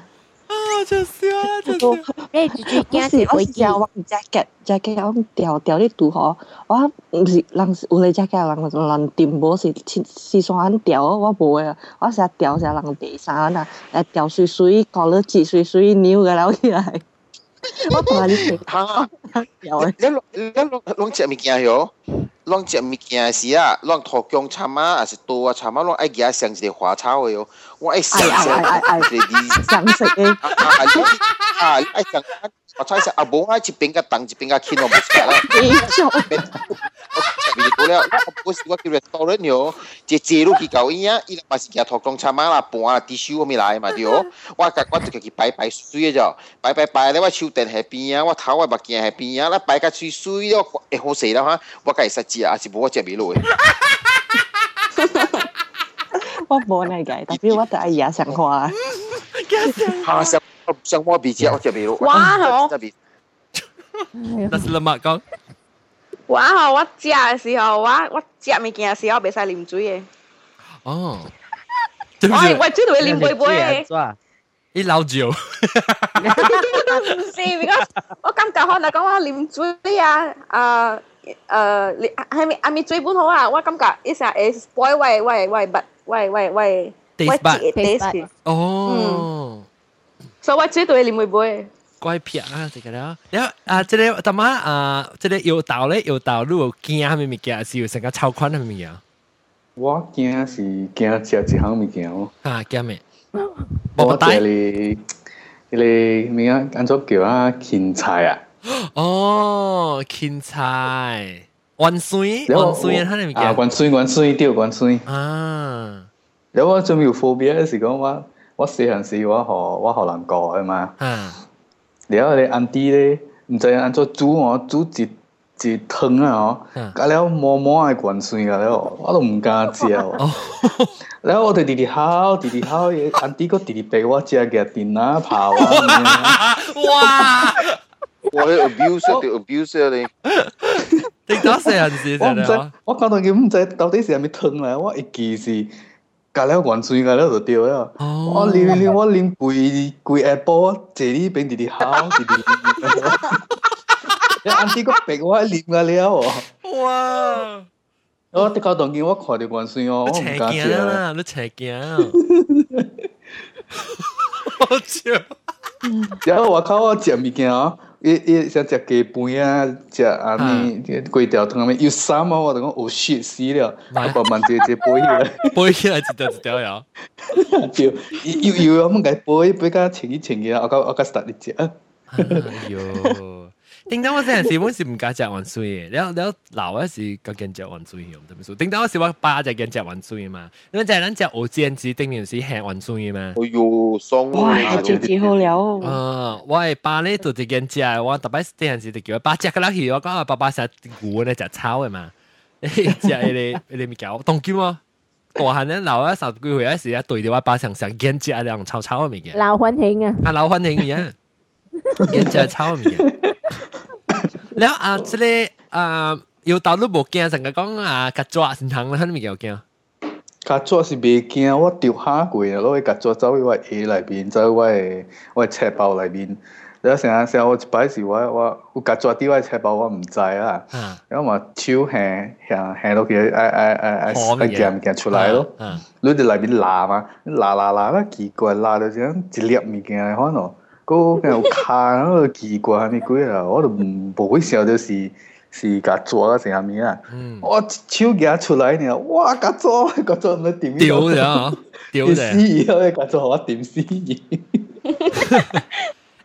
B: (laughs) 咧，
A: 就笑啦，就笑。
D: 誒，最最驚是
H: 我教我 jacket jacket 我掉掉啲度嗬，我唔是人有嚟 jacket 人人掂無是是算掉，我無嘅，我成日掉成人地衫啊，誒掉水水，搞咗幾水水扭嘅啦起來。(laughs) 我同你食
B: 嚇，(laughs) 掉嘅。你你你攞隻物件哟？攞只物件时啊，攞土姜参啊，还是刀啊参啊，攞爱夹上一个花草嘅哟。我爱上上一个啲
H: 上食嘅。
B: 啊啊！你啊，你爱上 花草食啊，無愛一邊個當一邊個傾我冇食啦。
H: 你做咩？
B: 味到了，我是我叫 restaurant 哟，一坐落去搞伊啊，伊嘛是夾土薑參啊啦，搬啊，啲手我咪來嘛對哦。我甲我就去擺擺水嘅啫，擺擺擺咧，我手電喺邊啊，我頭我目鏡喺邊啊，啦擺甲水水咯，會好勢啦哈，我家會實食啊，是無我食袂落嘅。(laughs)
H: 我冇嚟嘅，特別我就係日常話。(laughs)
B: 嚇上上我鼻子我只鼻咯，
F: 哇好
B: 只鼻。
A: 那是乜讲？
F: 我吼，我食嘅时候，我我食物件嘅时候袂使啉水嘅。
A: 哦，
F: 我我最多会啉杯杯嘅。
A: 你老酒。
F: 唔是，because 我感觉可能讲我啉水啊，啊诶，系咪系咪最本好啊？我感觉一下会 spoil 喂喂喂不喂喂喂。
A: taste bud
F: taste
A: 哦，
F: 所以我最多會啉杯杯。
A: 怪癖啊，这个了。然后啊，这个他妈啊，这个有道咧，有道路有惊咩物件，是有成个超宽的物件。
G: 我惊是惊食一项物件哦。
A: 啊，惊咩？
G: 我食你，你咩啊？安怎叫啊？芹菜啊？
A: 哦，芹菜，元水，元水啊，
G: 物件。啊，元水，元水对，元水。
A: 啊。
G: 然后我仲有 phobia 是讲我我細漢時我學我學人教啊嘛。嗯。然后你安啲咧，唔知安怎煮哦，煮一一湯啊哦，加了满满嘅滾水啊了，我都唔敢食哦。(laughs) 然后我哋弟弟烤，弟弟烤，安迪個弟弟俾我食嘅電啊泡啊。
A: 哇！
B: 我係 abuse 定 abuse 啊你？(laughs)
A: 你打細漢時
G: 我唔知，我講到佢唔知到底是係咪湯嚟，我一记是。加了元水，加了就對了。哦、我啉啉，我啉規規下晡，坐呢邊直直烤，直直。你安啲個逼我啉個了
A: 喎。哇！
G: 我啲搞當見我看到元水哦，我唔敢食
A: 啦，你邪驚。好笑。
G: 然後我靠，我食物件哦。一一想食鸡饭啊，食啊！你这条汤上面有三啊，我讲哦，shit 死了，把慢直接背起来，
A: 背起来就掉子掉呀！
G: 要要我们该背背个轻一点的，我我我给你讲，
A: 哎呦。叮当我真系本是唔加只云水嘅，你你留一时个镜食云水，我特咩事。叮当我是我八只镜食云水嘛，咁就系咱只我剪子叮人是吃云水嘛。
B: 哎呦，爽！
H: 哇，剪纸好料。
A: 啊，我系八呢度只镜只，我特别是阵时就叫八只噶啦，而我讲阿爸爸食牛呢只炒嘅嘛，只系你你咪搞冻我吗？大汉咧留一十几岁，一时一对住我八成成镜只，两炒炒嘅物件。
D: 老欢庆啊！
A: 啊，老欢庆嘅，镜只炒嘅物件。แล้วอ่า这里อ่า有道路无惊，成个讲啊，甲抓先行啦，肯定有惊。
G: 甲抓是袂惊，我丢下过啊，攞去甲抓走去我鞋内边，走我诶我车包内边。然后成日成日我一摆时我我我甲抓啲我车包我唔知啊，然后嘛手行行行到佢诶诶诶诶诶夹唔夹出来咯，你哋内边拉嘛，拉拉拉啦奇怪，拉到咁一粒物件可能。 嗰有卡嗰个奇怪咩鬼啊！我都唔唔会想到是是甲抓成下面啊！我手夹出来呢，哇！甲抓甲抓唔点？
A: 屌咗，屌
G: 咗！死嘢！甲抓我点死嘢？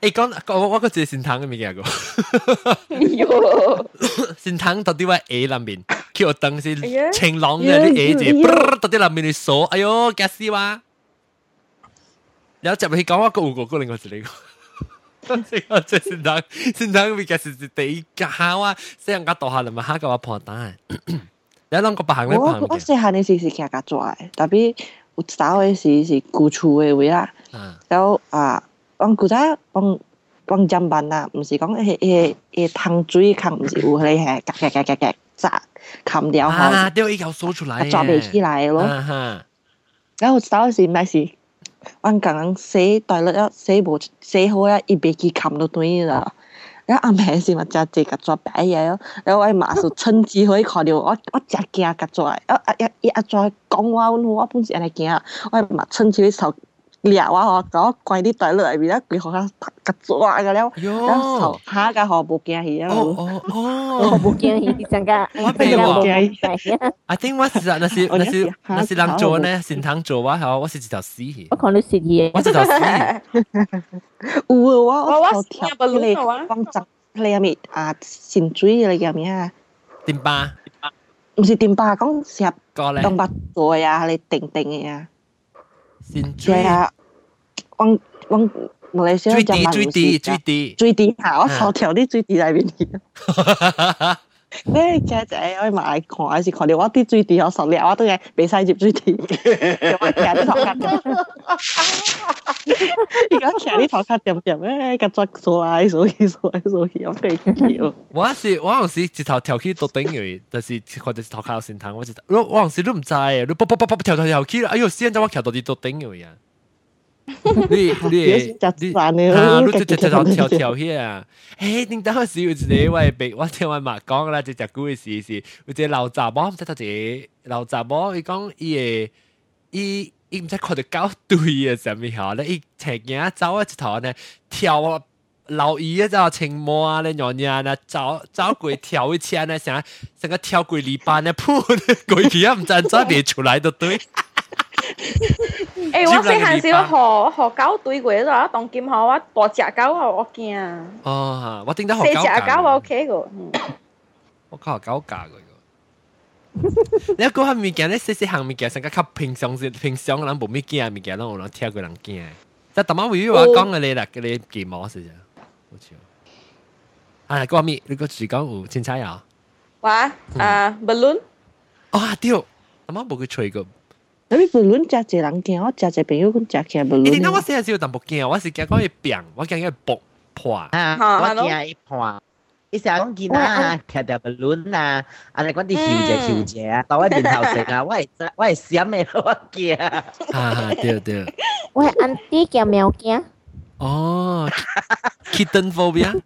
A: 诶讲我我个字先탕嘅物件个，先탕到底话 A 里面，叫我等先晴朗嘅啲 A 字，到底里面你锁，哎呦，夹死哇！然后就去讲我个个个另外一个。 我即系先等先等，咪其实是第一家啊！细人家大下嚟咪下个话破蛋。你谂个白行咧
H: 白？我我细汉嘅时是其实家做嘅，特别有早嘅时是旧厝嘅位啦。然后啊，往古仔往往砧板啊，唔是讲诶诶诶汤水冚，唔是有迄个系夹夹夹夹夹炸冚掉
A: 后，啊，掉一条数出来，
H: 抓袂起来咯。然后早嘅时咪是。 我刚人写台录一写无写好呀，伊被去擒到断去啦。然后阿平是嘛，只自个做白嘢咯。然后我嘛就趁机会看到我我真惊个做，啊啊呀伊阿讲话，我本是安尼惊，我嘛趁机会偷。掠我吼，甲我关啲袋落内面，规互佢甲抓个了，然后下个互无惊去啊！
A: 哦哦哦，
D: 无惊去，真个
A: 我边无惊去。I think 我是那是那是那是人做呢，先通做我好，我是一条死鱼。
D: 我看你食嘢，
A: 我一条死鱼。
H: 有啊，我我我跳嗰个光泽，你入面啊，鲜水嚟嘅咩啊？
A: 点巴？
H: 唔是点巴，讲食东北做呀，你定定嘅呀。
A: 先追
H: 啊！往往马來西亞
A: 最低最低最低
H: 最低嚇！我頭條啲最低喺邊啲？(laughs) 你家姐我，可以买看，还是看你我啲最低，我十年我都系俾晒接最低，(laughs) 我成日他同佢，而家成日啲头佢点点咧，咁作数啊，数起数起数起，我被叫。
A: 我是我有时直头跳起都顶住，但是我者是头壳有先疼，我直头，我有时都唔知，你卜卜卜卜跳跳跳起啦，哎呦，现在我跳到啲都顶住呀。(laughs) 你 (laughs) 你你啊！你就就就跳跳起啊！(laughs) 誒，點解是有一個我被我聽我媽講啦，就隻故事是有一個老雜某，唔知道一個老雜某，伊講伊個伊伊唔知看到狗對啊，什麼嚇咧？伊斜鏡走啊一頭呢，跳啊老姨啊，就青魔啊，咧娘娘呢，走走過跳一次呢，成成個跳過籬笆呢，噗過去啊，唔知再別出來就對。
F: 诶，我细汉时学学狗对过咗，当剑学我大只狗我惊。
A: 哦，我点解学狗？
F: 细只狗我 OK 个。
A: 我靠，狗架个。你讲下物件咧，细细项物件，成个较平常是平常人无物件物件，咱有人听过人惊。即系特晚会话讲嘅你啦，嘅你几毛是啫，好似。啊，讲咩？你个时讲有凊彩啊？
F: 哇，啊，balloon。
A: 哦，对，特晚冇去吹过。
H: 你不论食一人惊，我食一朋友讲食起来不论。
A: 你点解我细时有淡薄惊？我是惊讲会病，我惊佢爆破。
E: 啊，我惊伊破。伊成日讲见啊，踢条不论啊，安尼讲啲笑者笑者啊，到我面头前啊，我系我系闪嘅，我惊。
A: 啊，对对。
D: 我系 auntie 叫喵惊。
A: 哦，kitten phobia。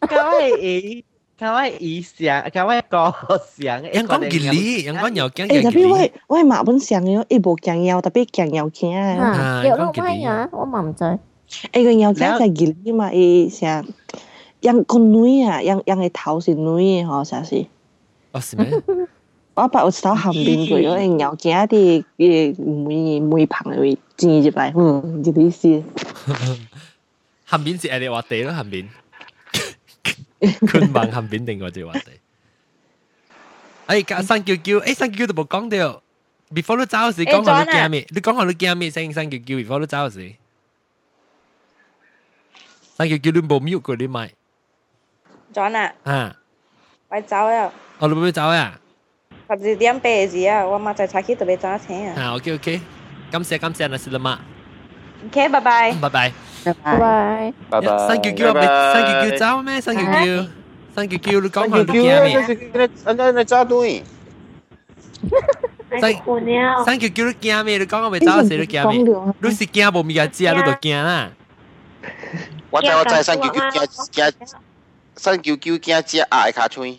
E: 咁系。 cái kawaii ý siang, kawaii ko siang. Yang
A: kau gili, yang kau nyau kiang. Eh tapi
H: wai wai mak pun siang yo, eh bo kiang yau tapi kiang yau kiang. Ha, yo lo wai ya, wo
D: mam zai. Eh cái yau là sa gili mà eh
H: sáng, Yang con núi à, yang yang cái thảo xin núi họ (laughs) sao gì? Ờ gì mấy? Bà bà ớt tao hàm bên
A: cái yo yang
H: yau thì cái mùi mùi phẳng rồi, chính như vậy, ừ, như thế gì? Hàm bên là ai để hoạt tế đó hàm bên.
A: 后边是诶你话地咯，后边。坤网含边定嗰只话题。诶，三叫叫，诶，三叫叫都冇讲到。before 你走时讲下你惊咩？你讲下你惊咩声？三叫叫 before 你走时。三叫叫你冇 mute 过你咪。
F: John 啊。
A: 啊。
F: 我走啊。
A: 我你要走啊？
F: 十二点八时啊，我妈在茶区特别早请啊。
A: 啊，OK OK，感谢感谢那是啦嘛。
F: OK，拜拜。
A: 拜拜。
D: 拜拜。
B: 拜拜。
A: 新叫叫咪新叫叫走咩？新叫叫新叫叫你讲下你惊咩？
B: 安安你走对。
A: 新新叫叫你惊咩？你讲我咪走死你惊咩？你是惊无物件知啊？你就惊啦。
B: 我知我知新叫叫惊惊新叫叫惊知啊！卡吹。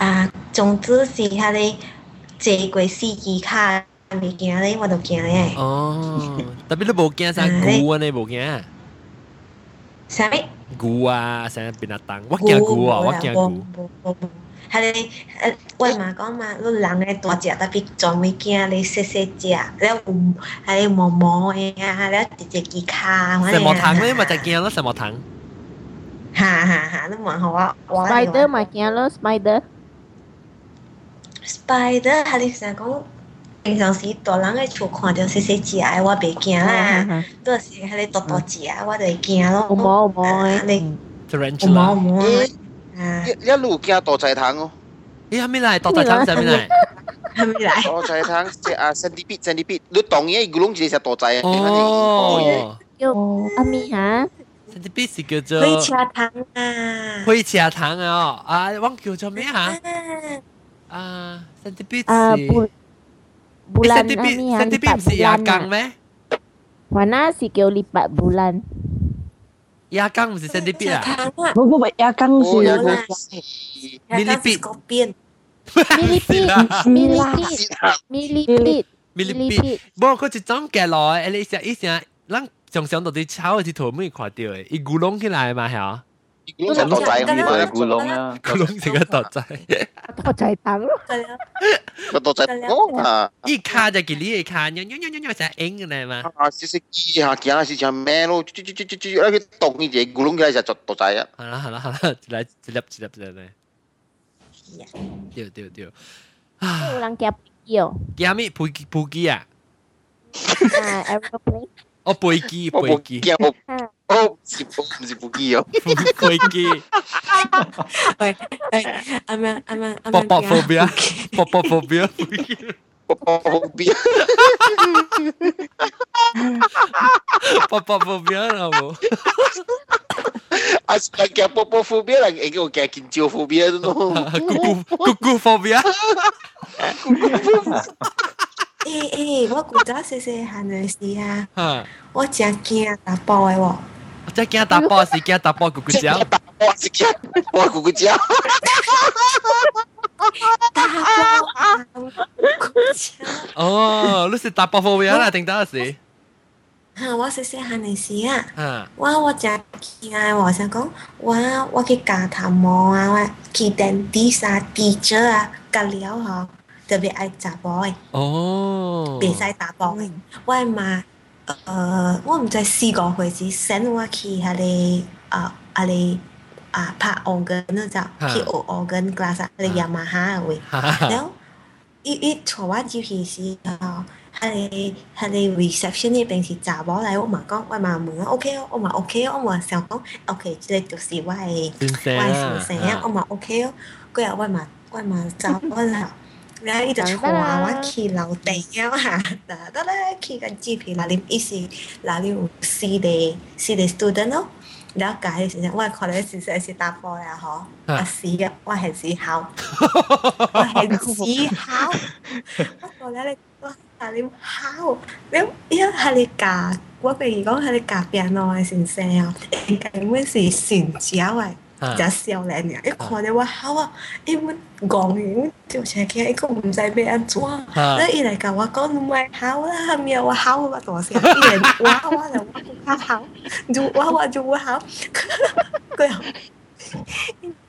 I: 啊，總之是他哋坐過司機卡，未驚咧，我都驚咧。
A: 哦，特別你冇驚啥牛啊？你冇驚？
I: 啥物？
A: 牛啊，啥變啊當？我驚牛啊，我驚牛。
I: 係你誒，我嘛講嘛，你人嘅大隻特別壯，你驚你細細隻，你係你毛毛嘅啊，你直直幾卡。
A: 什麼糖？你咪就驚咯，什麼糖？
I: 哈哈哈，你問下我，我。
D: Spider 咪驚咯，Spider。
I: spider 系你成日讲，平常时大人嘅厝看到细细只嘅，我袂惊啦。到时系你大大只，我就会惊咯。
D: 有毛有毛嘅，
I: 你有毛有毛嘅。
B: 一一路惊大仔糖哦。
A: 咦，系咪嚟？大仔糖系咪嚟？
I: 系咪嚟？
B: 大仔糖即啊，centipede，centipede，你当嘢咕窿就系大仔。
A: 哦。
D: 叫阿咪吓。
A: centipede 是叫做。
I: 灰茶糖啊。
A: 灰茶糖啊！啊，我叫做咩吓？ 啊，centipede
D: 啊
A: 是
D: bulan
A: centipede
D: ni
A: centipede 唔是(laughs) 牙缸咩？
D: Mana si kau lipat bulan.
A: 牙缸唔是 centipede 啊？
H: 不不不，牙缸是
A: millipede
I: scorpion。
D: Millipede, millipede, millipede,
A: millipede。不过佢一种夹落嚟，你成一成，咱常常到啲炒嘅头尾看到嘅，伊咕窿起来嘛系啊？
B: 古龙就仔，
G: 呢度系古龙啊，
A: 古龙成个独仔，
D: 独仔等咯，
F: 系啊，
B: 个独仔讲啊，
A: 一卡就叫你一卡，扭扭扭扭扭成英嘅咧嘛。
B: 啊，少少机下见下是像咩咯，猪猪猪猪猪，咧佢动呢只古龙嘅就独独仔啊。
A: 系啦系啦系啦，嚟一粒一粒一粒咧。对对对。
D: 有人夹有。
A: 夹咩？飞机飞机啊？
D: 啊，aeroplane。
A: 哦，飞机飞机。
B: 哦，唔是唔是飞机哦，
A: 飞机。
I: 喂，诶，啱啱啱啱啱。
A: 波波 phobia，(laughs) 波波 phobia，
B: 波波 phobia，
A: 波波 phobia 啦冇。
B: 啊，叫波波 phobia 啦，诶叫叫紧(laughs) 张 phobia 咯。
A: 咕咕咕咕 phobia。
I: 诶诶，我古早细细汉嘅时啊，我真惊打波嘅喎。
A: 再惊打爆是惊打爆咕咕叫，
B: 打爆是惊打爆咕咕叫，
I: 打爆咕咕叫。
A: 哦，你是打爆方面啦，听到是。
I: 哈，我是试下你啊。嗯。我我只起来，我想讲，我我去教他摸啊，我去等第三第者啊，隔了吼，特别爱打爆诶。
A: 哦。
I: 比赛打爆诶，我妈。呃，我毋知四个回时 send 我去迄个啊啊个啊拍 organ 嗰只，去学 organ class 啊，迄个雅马哈诶位。然后伊伊带我入去时候，迄个迄个 reception 那边是查某来，我嘛讲，我嘛问，OK 哦，我嘛 OK 哦，我嘛想讲，OK，即个就是我诶我诶先生，我嘛 OK 哦，过后我嘛我嘛查某啦。 然后伊就冲啊，我去弟顶了哈，得得嘞，去个鸡皮那里，伊是那里有 C 的 C 的 student 咯、哦，然后改的时阵，我可能是说是打波呀吼，啊是的，我很自豪，我很自豪，我过来嘞，我你里好，然后因为你家，我譬如讲系你隔壁那位先生啊，你该会是成交诶。就少年嘅，一看你话好啊，因为讲完就请佢，一个唔使俾人做，你一嚟教我讲唔系好啦，系咪我好啊？多少？一人哇哇就哇好，就哇哇就哇好，佢又。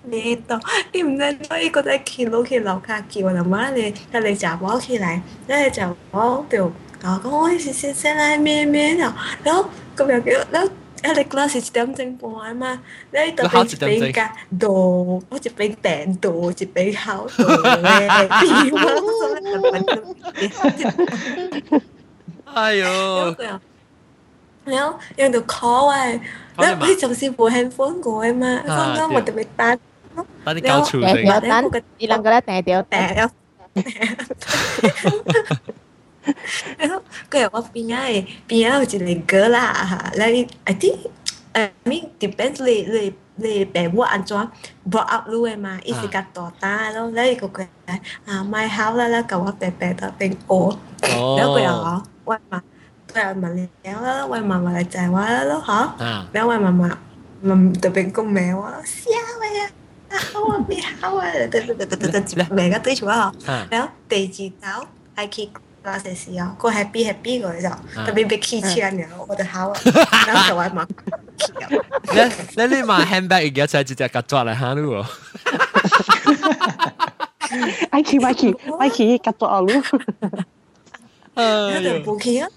I: 你到你唔知所以觉得企楼企楼下叫我妈你，佢哋就跑起来，咧就我就讲讲我是先生啦咩咩啦，然后咁又叫然后。 一你 class 一点钟半嘛，你特别比较多，我就比订多，就比考多咧。
A: 哎呦！
I: 然后用到 call 诶，你你就算部 handphone 过嘛，刚刚我特别打，
A: 打啲交潮
D: 嚟，打你两个咧订掉订。
I: 然后佢我边啊边啊有一个歌啦吓，你 I think 诶 mean depends 你你你爸母安怎 brought up 你嘅嘛，伊是甲大大咯，你个个啊买好啦啦，甲我爸爸到边学，然后佢又讲喂嘛，佢又问你啦，喂妈妈嚟就系话咯吓，然后喂妈妈问特别讲咩话，笑嘅啊。好啊，咩好啊，对对对对对对，每个对住啊，然后第二道系去。 啦成時候，個 happy happy 嗰就特別 big key 然後我哋考，然後就玩馬。
A: 你你你買 handbag 而家就係隻隻曱甴嚟嚇咯
H: 喎！Mikey，Mikey，Mikey 曱甴啊咯！
I: 一定 booking 啊！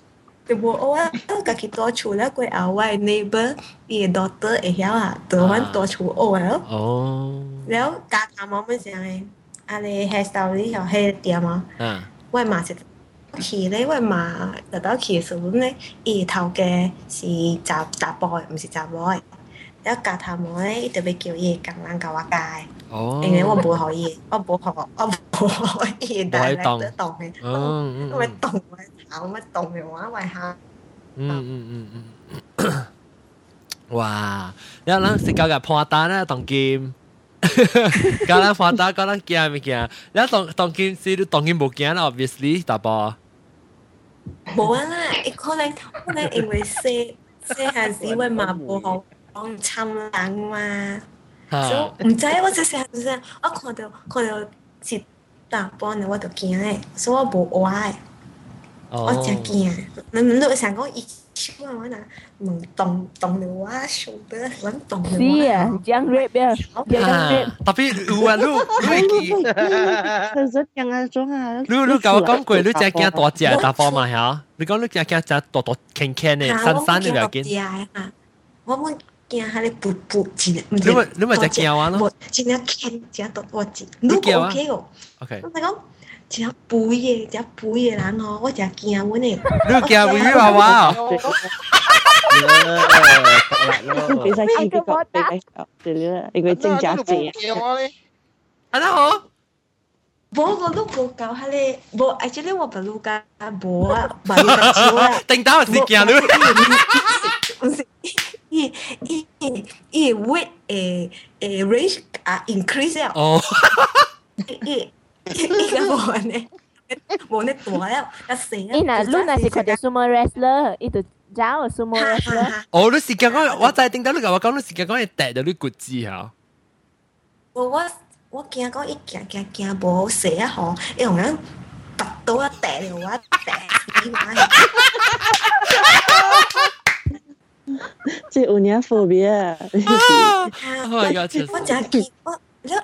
I: 就無我啊，家己多厝啦，佢啊，我 neighbor 伊個 daughter 會曉啊，台灣多厝我啊。
A: 哦。
I: 然後家下冇乜嘢，啊你 hairstyle 呢條 hair 點啊？嗯。我係馬識。戲咧，因為馬特登騎時陣咧，二頭嘅是雜雜波嘅，唔是雜波嘅。一夾頭毛咧，特別叫嘢夾冷夾滑界。
A: 哦，
I: 因為我冇可以，我冇學，我冇可以，但係咧都動嘅，因為動嘅炒乜動嘅話，為下。
A: 嗯嗯嗯嗯。哇！你有諗食夠嘅破蛋咧，當劍。夠啦，破蛋，夠啦，驚咪驚？你當當劍，是當劍冇驚啦，obviously，大波。
I: 冇啊啦，可能可能因為 (laughs) 細細下時因為嘛無好講侵冷嘛，所以唔知我就細漢時我看到看到是大波呢，我就惊诶，所以我無愛。我真惊。你唔都成讲一超啊，我嗱唔动动了我手的，我动了。
D: 是啊，将 rap 呀，将 rap。
A: 特别有啊，你你
H: 其实ยัง啊种啊。
A: 你你教我讲过，你只惊大只大波嘛吓？你讲你只惊只大大轻轻嘅、散散嘅就
I: 惊。我冇。惊下你噗噗真
A: 你咪你咪只叫啊咯，
I: 真系倾只多多字，你叫啊？
A: OK，
I: 我讲 只背嘅只背嘅人哦，我只惊我呢。
A: 你叫微微娃娃哦。
H: 俾晒钱俾个俾俾你啦，因为真假字。
A: 啊，你好。
I: 无我都无教下咧，无 actually 我不如教无啊，不如教少啊。
A: 顶到是惊你。
I: 唔是。伊伊伊 weight 诶诶 range 啊 increase 啊。
A: 哦。
I: 伊伊 (laughs) 我个无安尼，无那大呀，要啊！
D: 伊那路那是看到 sumo wrestler，伊就找 sumo wrestler。
A: 哦，你是刚刚我在听到你讲，我讲你是刚刚会带到骨子哈。
I: 我我我惊讲一惊惊惊好死啊吼，伊用人拔刀啊带了我带死嘛。
H: 即有年分别。
I: 我讲起。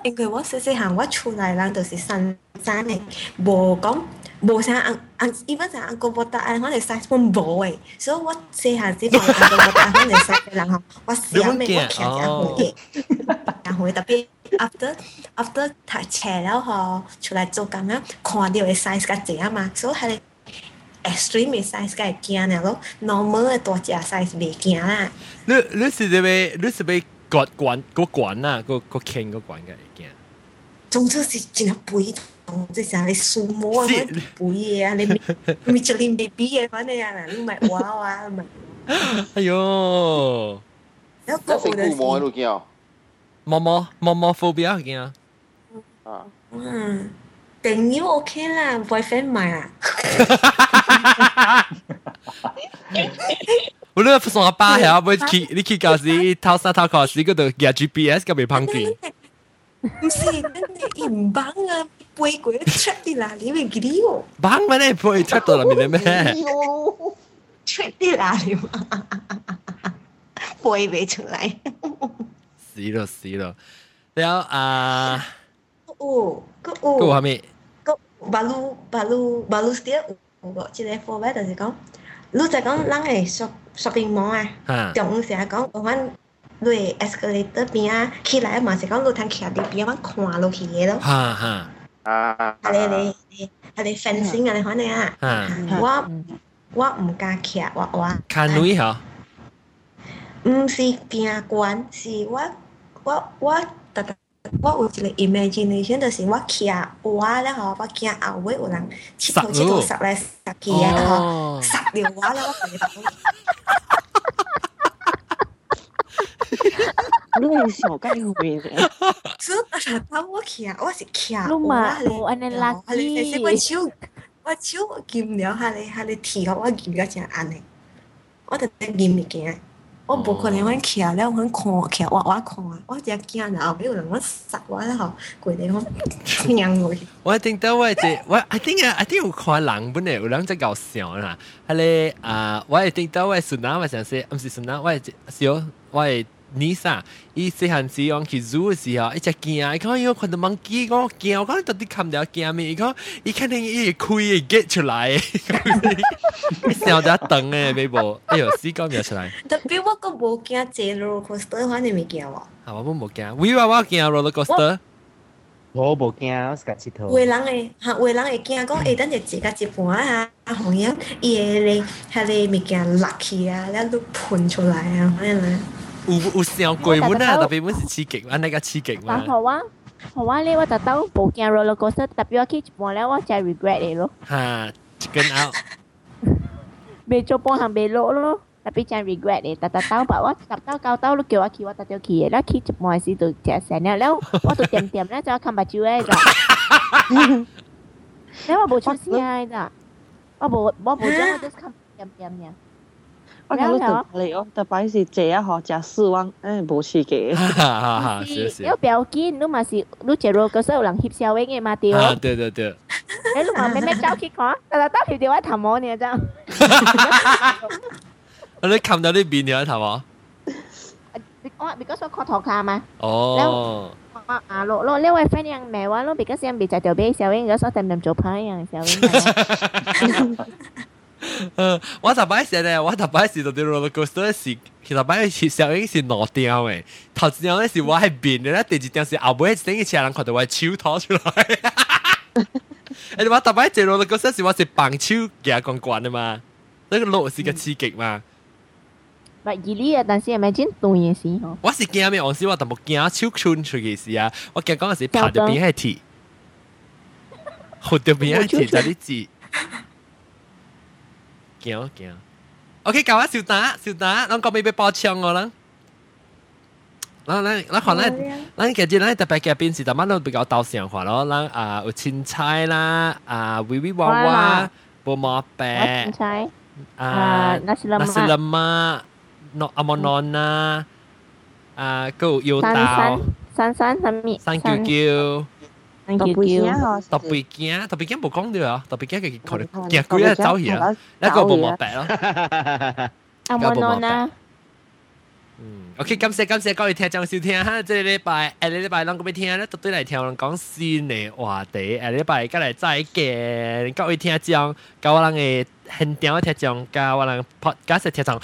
I: 我，因为我细细行我出来人就是山山嘅，无讲无啥按按，伊般上按个波达按我哋 size 本无诶，所以我细行只放按个波达我哋 size 嘅人吼，我小咩我骑只会嘅，然后特别 after after 睇斜了吼，出来做工啊，看到嘅 size 较济啊嘛，所以系。extreme size 嘅惊了咯，normal 嘅大只 size 未惊啦。
A: 你你是要你是要 割管个管啊，个个倾个管嘅惊。
I: 总之是真系背痛，即系你数模啊，背嘢啊，你咪就连 BB 嘅反正啊，你咪娃娃咪。
A: 哎呦！
B: 有个我哋毛喺度惊。
A: 毛毛毛毛 phobia 惊啊！
B: 啊。
I: 嗯。朋友 OK 啦，boyfriend 唔系啊。
A: 我勒耍巴遐，不要去，你去搞死，偷杀偷考死，你个都廿 G B S，搞
I: 袂方便。不是，那你银啊，不会过 check 的啦，你袂记
A: 得哦。bank 不会 check 到啦，你咧咩
I: ？check 的啦你嘛，不会出来。
A: 死咯死咯，然后啊，购物
I: 购物购
A: 物哈咪，
I: 购物，balu 蒂我今日 for 咩？但是讲你在讲，啷个说？shopping mall 啊，仲成日講我揾對 escalator 邊啊，起來嘛是講路攤徛佇邊啊，我
A: 看落
B: 去
I: 嘅咯。嚇嚇啊！係你你係你 fencing 啊，你可能啊，我我唔敢徛，我我。
A: 看女嚇？
I: 唔是驚慣，是我我我。我有一个 imagination，就是我徛我咧吼，我惊后尾有人佚佗佚佗杀来杀去啊吼，杀了我咧，我佢哋。
H: 你系小鸡会嘅。
I: 所以啊，我徛，我是徛。
D: 你嘛有安尼垃圾。
I: 我手我手剑了，下你下你提我，我剑咗只眼嚟，我特登剑物件。 我无可能揾徛咧，我揾看徛我我看啊！我只驚啊，後尾有人我杀我咧吼，佢哋我驚我。
A: 我聽到我我，I think，I think 有看人本嚟有人在搞笑啦。哈咧啊，我係聽到我係順啊，我想說唔是順啊，我係小我。你啥？伊細漢時講去 zoo 嘅時候，一隻驚，伊讲伊看到 monkey，講驚，我講到底看唔到惊咩？伊讲伊肯定伊開嘅 get 出来，伊成日在等诶，微博，哎呦，死講唔出来。
I: 特别我个冇惊坐 roller coaster，反正未惊喎。
A: 啊，我冇驚，喂話我驚 roller coaster。
E: 我冇惊，我是架佚佗。
I: 有人會嚇，有人會驚講，誒，等陣坐架一半啊，啊，紅樣伊個咧，係咧物件落去啊，然後都噴出来啊，反正咧。
A: 有有時候攰滿啊，特別滿是刺激嘛，呢個刺激嘛。
D: 但係話係話咧，我特登冇驚 roller coaster，特別我去日本咧，我就 regret 你咯。
A: 嚇，chicken out。
D: 未做幫行未落咯，特別就 regret 你，特特登把我特登教兜都叫我去，我特登去，然後去日本時就食成咧，然後我就點點咧就看白酒咧就。然後我冇出聲啊，我冇我冇將我 just 看點點嘅。
H: 我讲到你哦，特别是这一项食四万，诶冇刺激。
A: 哈哈哈，是是。
D: 有表见，你嘛是你食肉嗰时候人翕小影嘅嘛对。
A: 啊，对对对。
D: 诶，你话咩咩走去看，但系兜条电话头摸你啫。
A: 你冚到呢边条头摸？
D: 我 because 我 call 头卡嘛。
A: 哦。
D: 啊，lo lo 呢位 friend yang mewah lo because yang bisa coba 小英嗰所点点做派样小英。
A: 我特擺時咧，我特擺時就對 roller coaster 是，其實擺是小英是攞掉嘅，頭一張咧是我係變嘅咧，第二張是後尾等於其他人看到我手拖出來。誒，(laughs) 我特擺隻 roller coaster 是我是棒手夾棍棍啊嘛，那個路是個刺激嘛。
D: 唔係呢啊，但是係咪真對嘅事嗬？
A: 我是驚咩？我是我就冇驚手穿出嘅事啊！我驚講嘅是拍到邊係鐵，(laughs) 學到邊係鐵就啲字。惊惊。OK，教下小打小打，咱讲咩俾爆枪我啦？咱咱咱可能咱其实咱特别嘅边时，就乜都比较斗上话咯。咱啊有青菜啦，啊威威娃娃，波马白，
D: 青菜，
A: 啊
D: nasi
A: nasi lemak。no amonona 啊，个腰刀，
D: 山山什么？
A: 山叫叫，
D: 山叫叫，
A: 特别惊，特别惊冇讲到啊，特别惊嘅可能惊佢一走而一个冇毛病咯。
D: amonona。
A: 嗯，OK，感谢感谢各位听众收听哈，这个礼拜诶礼拜两个俾听咧，绝对嚟听人讲新嘅话题，诶礼拜今日再见，各位听众，教我人嘅现场嘅听众，教我人 podcast 嘅听众。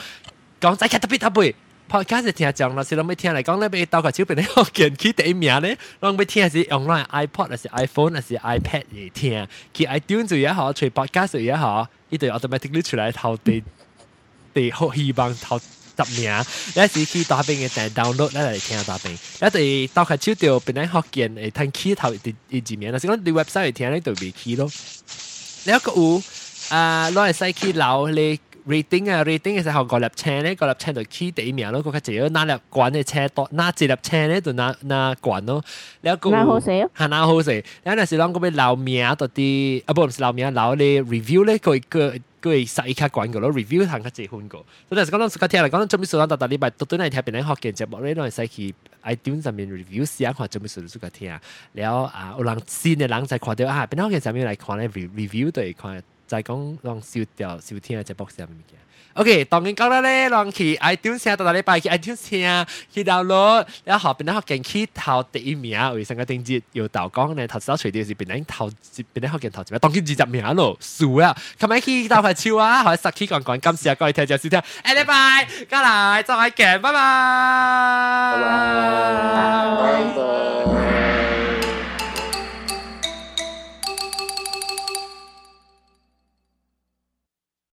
A: 讲仔剧特别特别 ，podcast 聽講，若是攏要聽嚟講咧，俾鬥個手邊咧學見起第一名咧，攏要聽是用來 iPod，還是 iPhone，還是 iPad 嚟聽，去 iTunes 也好，隨 podcast 也好，伊就 automatically 出來頭第 (laughs) 第好希望頭十名，你是去大邊嘅訂 download 咧嚟聽大邊，一哋鬥個手條邊咧學見誒聽起頭第第幾名，若是講你 website 嚟聽咧就未起咯，你一個有啊攞嚟使去留你。rating 啊，rating 嘅时候个粒车咧，个粒车就起第一名咯，嗰个只要拿粒管嘅车多，拿一粒车咧就拿拿管咯。
D: 你个拿好食，
A: 系拿好食。有阵时啷个俾留名嗰啲，啊不唔是留名，留你 review 咧，佢佢佢实卡管个咯，review 行个结婚个。所以就讲到实听嚟讲，做咩数当特特礼拜，到底系听别人学嘅节目咧，都系使去 iTunes 上面 review 试下看做咩数都实听。然后啊，有人新嘅人就看到啊，别人学嘅上面嚟看咧 review 都系看。 就係講讓燒掉燒天嘅隻 box 入面嘅。OK，當然講啦咧，讓去 iTunes 聽，到禮拜去 iTunes 聽，去 download，然後後邊咧學見去頭第一名，為成個定節要導講咧，頭先我隨啲是邊咧頭邊咧學見頭前，當然二十名咯，數啊，琴日去鬥快超啊，可以實起講講，今次啊各位聽就先聽，誒禮拜，加嚟再見，拜拜。拜拜。